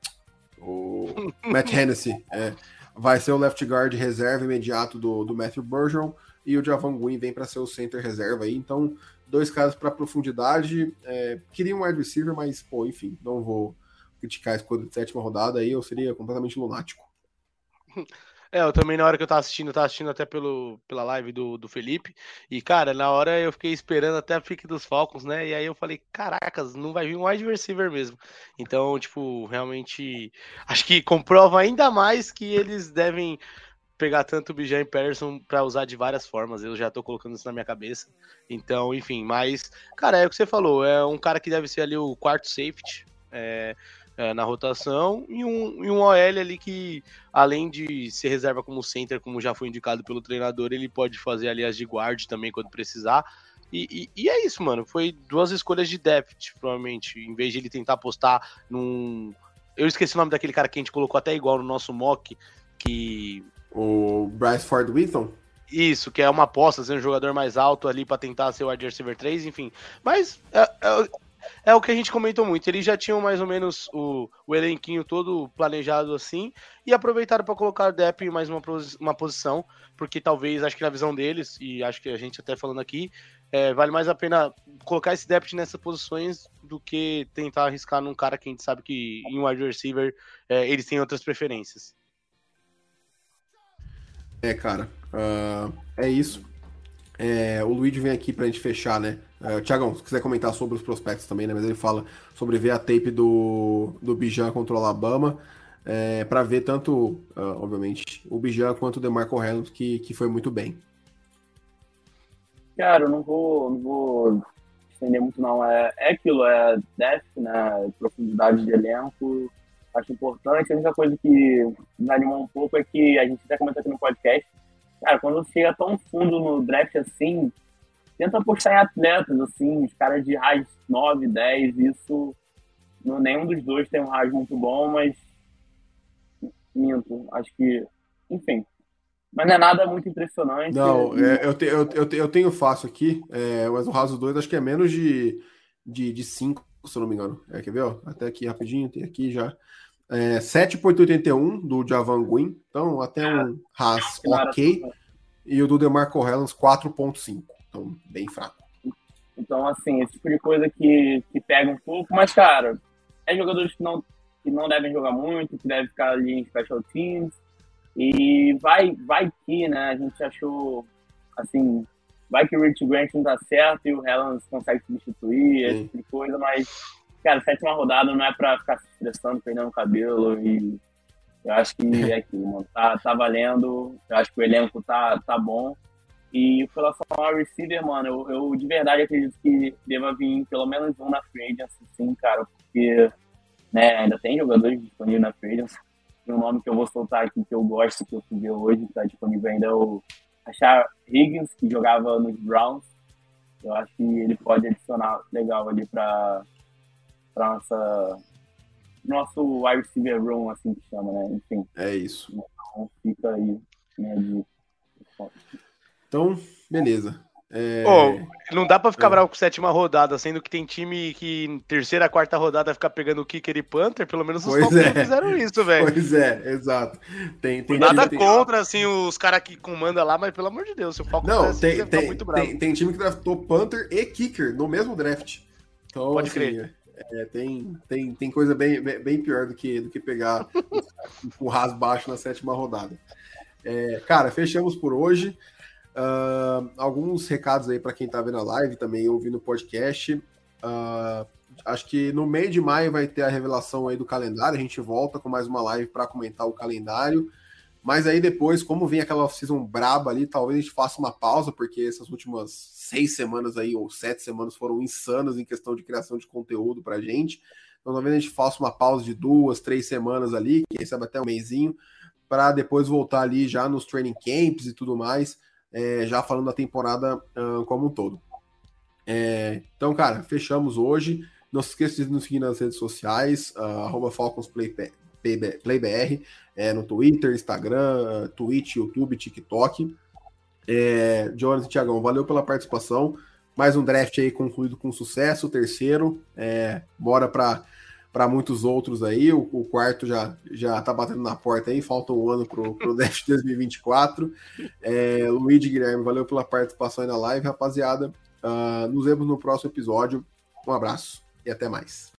S3: o Matt Hennessy, é, vai ser o left guard reserva imediato do, do Matthew Bergeron. E o Javon Green vem para ser o center reserva aí. Então dois caras para profundidade. É, queria um wide receiver, mas, pô, enfim, não vou criticar a escolha de sétima rodada aí, eu seria completamente lunático.
S4: É, eu também na hora que eu tava assistindo, eu tava assistindo até pelo, pela live do, do Felipe. E, cara, na hora eu fiquei esperando até a pique dos Falcons, né? E aí eu falei, caracas, não vai vir um wide receiver mesmo. Então, tipo, realmente acho que comprova ainda mais que eles devem pegar tanto o Bijan e Patterson para usar de várias formas. Eu já tô colocando isso na minha cabeça. Então, enfim, mas, cara, é o que você falou. É um cara que deve ser ali o quarto safety. É, é, na rotação e um, e um OL ali que, além de ser reserva como center, como já foi indicado pelo treinador, ele pode fazer ali as de guard também quando precisar. E, e, e, é isso, mano. Foi duas escolhas de depth, provavelmente. Em vez de ele tentar apostar num. Eu esqueci o nome daquele cara que a gente colocou até igual no nosso mock, que.
S3: O Bryce Ford Wheaton?
S4: Isso, que é uma aposta, ser um jogador mais alto ali para tentar ser o wide receiver 3, enfim. Mas é, é, é o que a gente comentou muito. Eles já tinham mais ou menos o, o elenquinho todo planejado assim e aproveitaram para colocar o Depp em mais uma, uma posição, porque talvez, acho que na visão deles, e acho que a gente até falando aqui, é, vale mais a pena colocar esse depth nessas posições do que tentar arriscar num cara que a gente sabe que em wide receiver é, eles têm outras preferências.
S3: É, cara, uh, é isso. É, o Luigi vem aqui pra gente fechar, né? Uh, Tiagão, se quiser comentar sobre os prospectos também, né? Mas ele fala sobre ver a tape do, do Bijan contra o Alabama, é, para ver tanto, uh, obviamente, o Bijan quanto o DeMarco Hamilton, que, que foi muito bem.
S5: Cara, eu não vou, não vou estender muito, não. É, é aquilo, é depth, né? Profundidade de elenco. Acho importante. A única coisa que me animou um pouco é que a gente até comentou aqui no podcast Cara, quando chega tão fundo no draft assim, tenta apostar em atletas, assim, os caras de raiz 9, 10, isso. Não, nenhum dos dois tem um raiz muito bom, mas. Minto. Acho que. Enfim. Mas não é nada muito impressionante.
S3: Não, é, eu, te, eu, eu, eu, tenho fácil aqui, é, mas o raso 2 acho que é menos de 5, de, de cinco, se eu não me engano. É, quer ver? Ó? Até aqui rapidinho, tem aqui já. É, 7,81 do Javan Guin, então até um Haas ok. E o do DeMarco Collins 4,5, então bem fraco.
S5: Então, assim, esse tipo de coisa que, que pega um pouco, mas, cara, é jogadores que não, que não devem jogar muito, que devem ficar ali em special teams. E vai, vai que, né? A gente achou, assim, vai que o Rich Grant não dá certo e o Helens consegue substituir, esse tipo de coisa, mas cara, sétima rodada não é pra ficar se estressando, perdendo o cabelo e eu acho que é aquilo, mano. Tá, tá valendo, eu acho que o elenco tá, tá bom. E em relação ao receiver, mano, eu, eu de verdade acredito que deva vir pelo menos um na free agency, sim, cara, porque né, ainda tem jogadores disponíveis na agency. Tem um nome que eu vou soltar aqui que eu gosto, que eu fui hoje, que tá disponível ainda, é o Achar Higgins, que jogava nos Browns. Eu acho que ele pode adicionar legal ali para para nossa nosso wide receiver room, assim que chama, né? Enfim.
S3: É isso.
S5: Então fica aí minha dica.
S3: Então, beleza. É...
S4: Oh, não dá para ficar é. bravo com sétima rodada, sendo que tem time que em terceira, quarta rodada fica pegando o Kicker e Panther, pelo menos os
S3: Falcons é.
S4: fizeram isso, velho.
S3: Pois é, exato. Tem, tem
S4: Nada time, contra, tem... assim, os caras que comandam lá, mas pelo amor de Deus, se o Falcons
S3: não, tem, tem, muito bravo. Tem, tem time que draftou Panther e Kicker no mesmo draft. Então,
S4: Pode assim, crer.
S3: É, tem, tem, tem coisa bem, bem pior do que, do que pegar o ras baixo na sétima rodada. É, cara, fechamos por hoje. Uh, alguns recados aí para quem tá vendo a live também ouvindo o podcast. Uh, acho que no meio de maio vai ter a revelação aí do calendário. A gente volta com mais uma live para comentar o calendário. Mas aí depois, como vem aquela off-season braba ali, talvez a gente faça uma pausa, porque essas últimas seis semanas aí, ou sete semanas, foram insanas em questão de criação de conteúdo pra gente. Então talvez a gente faça uma pausa de duas, três semanas ali, quem sabe até um mêsinho, para depois voltar ali já nos training camps e tudo mais, é, já falando da temporada uh, como um todo. É, então, cara, fechamos hoje. Não se esqueça de nos seguir nas redes sociais, uh, FalconsPlayPad PlayBR, é, no Twitter, Instagram, Twitch, YouTube, TikTok. É, Jonas e Tiagão, valeu pela participação. Mais um draft aí concluído com sucesso, o terceiro. É, bora para para muitos outros aí. O, o, quarto já já tá batendo na porta aí, falta um ano pro, pro draft 2024. É, Luiz Guilherme, valeu pela participação aí na live, rapaziada. Uh, nos vemos no próximo episódio. Um abraço e até mais.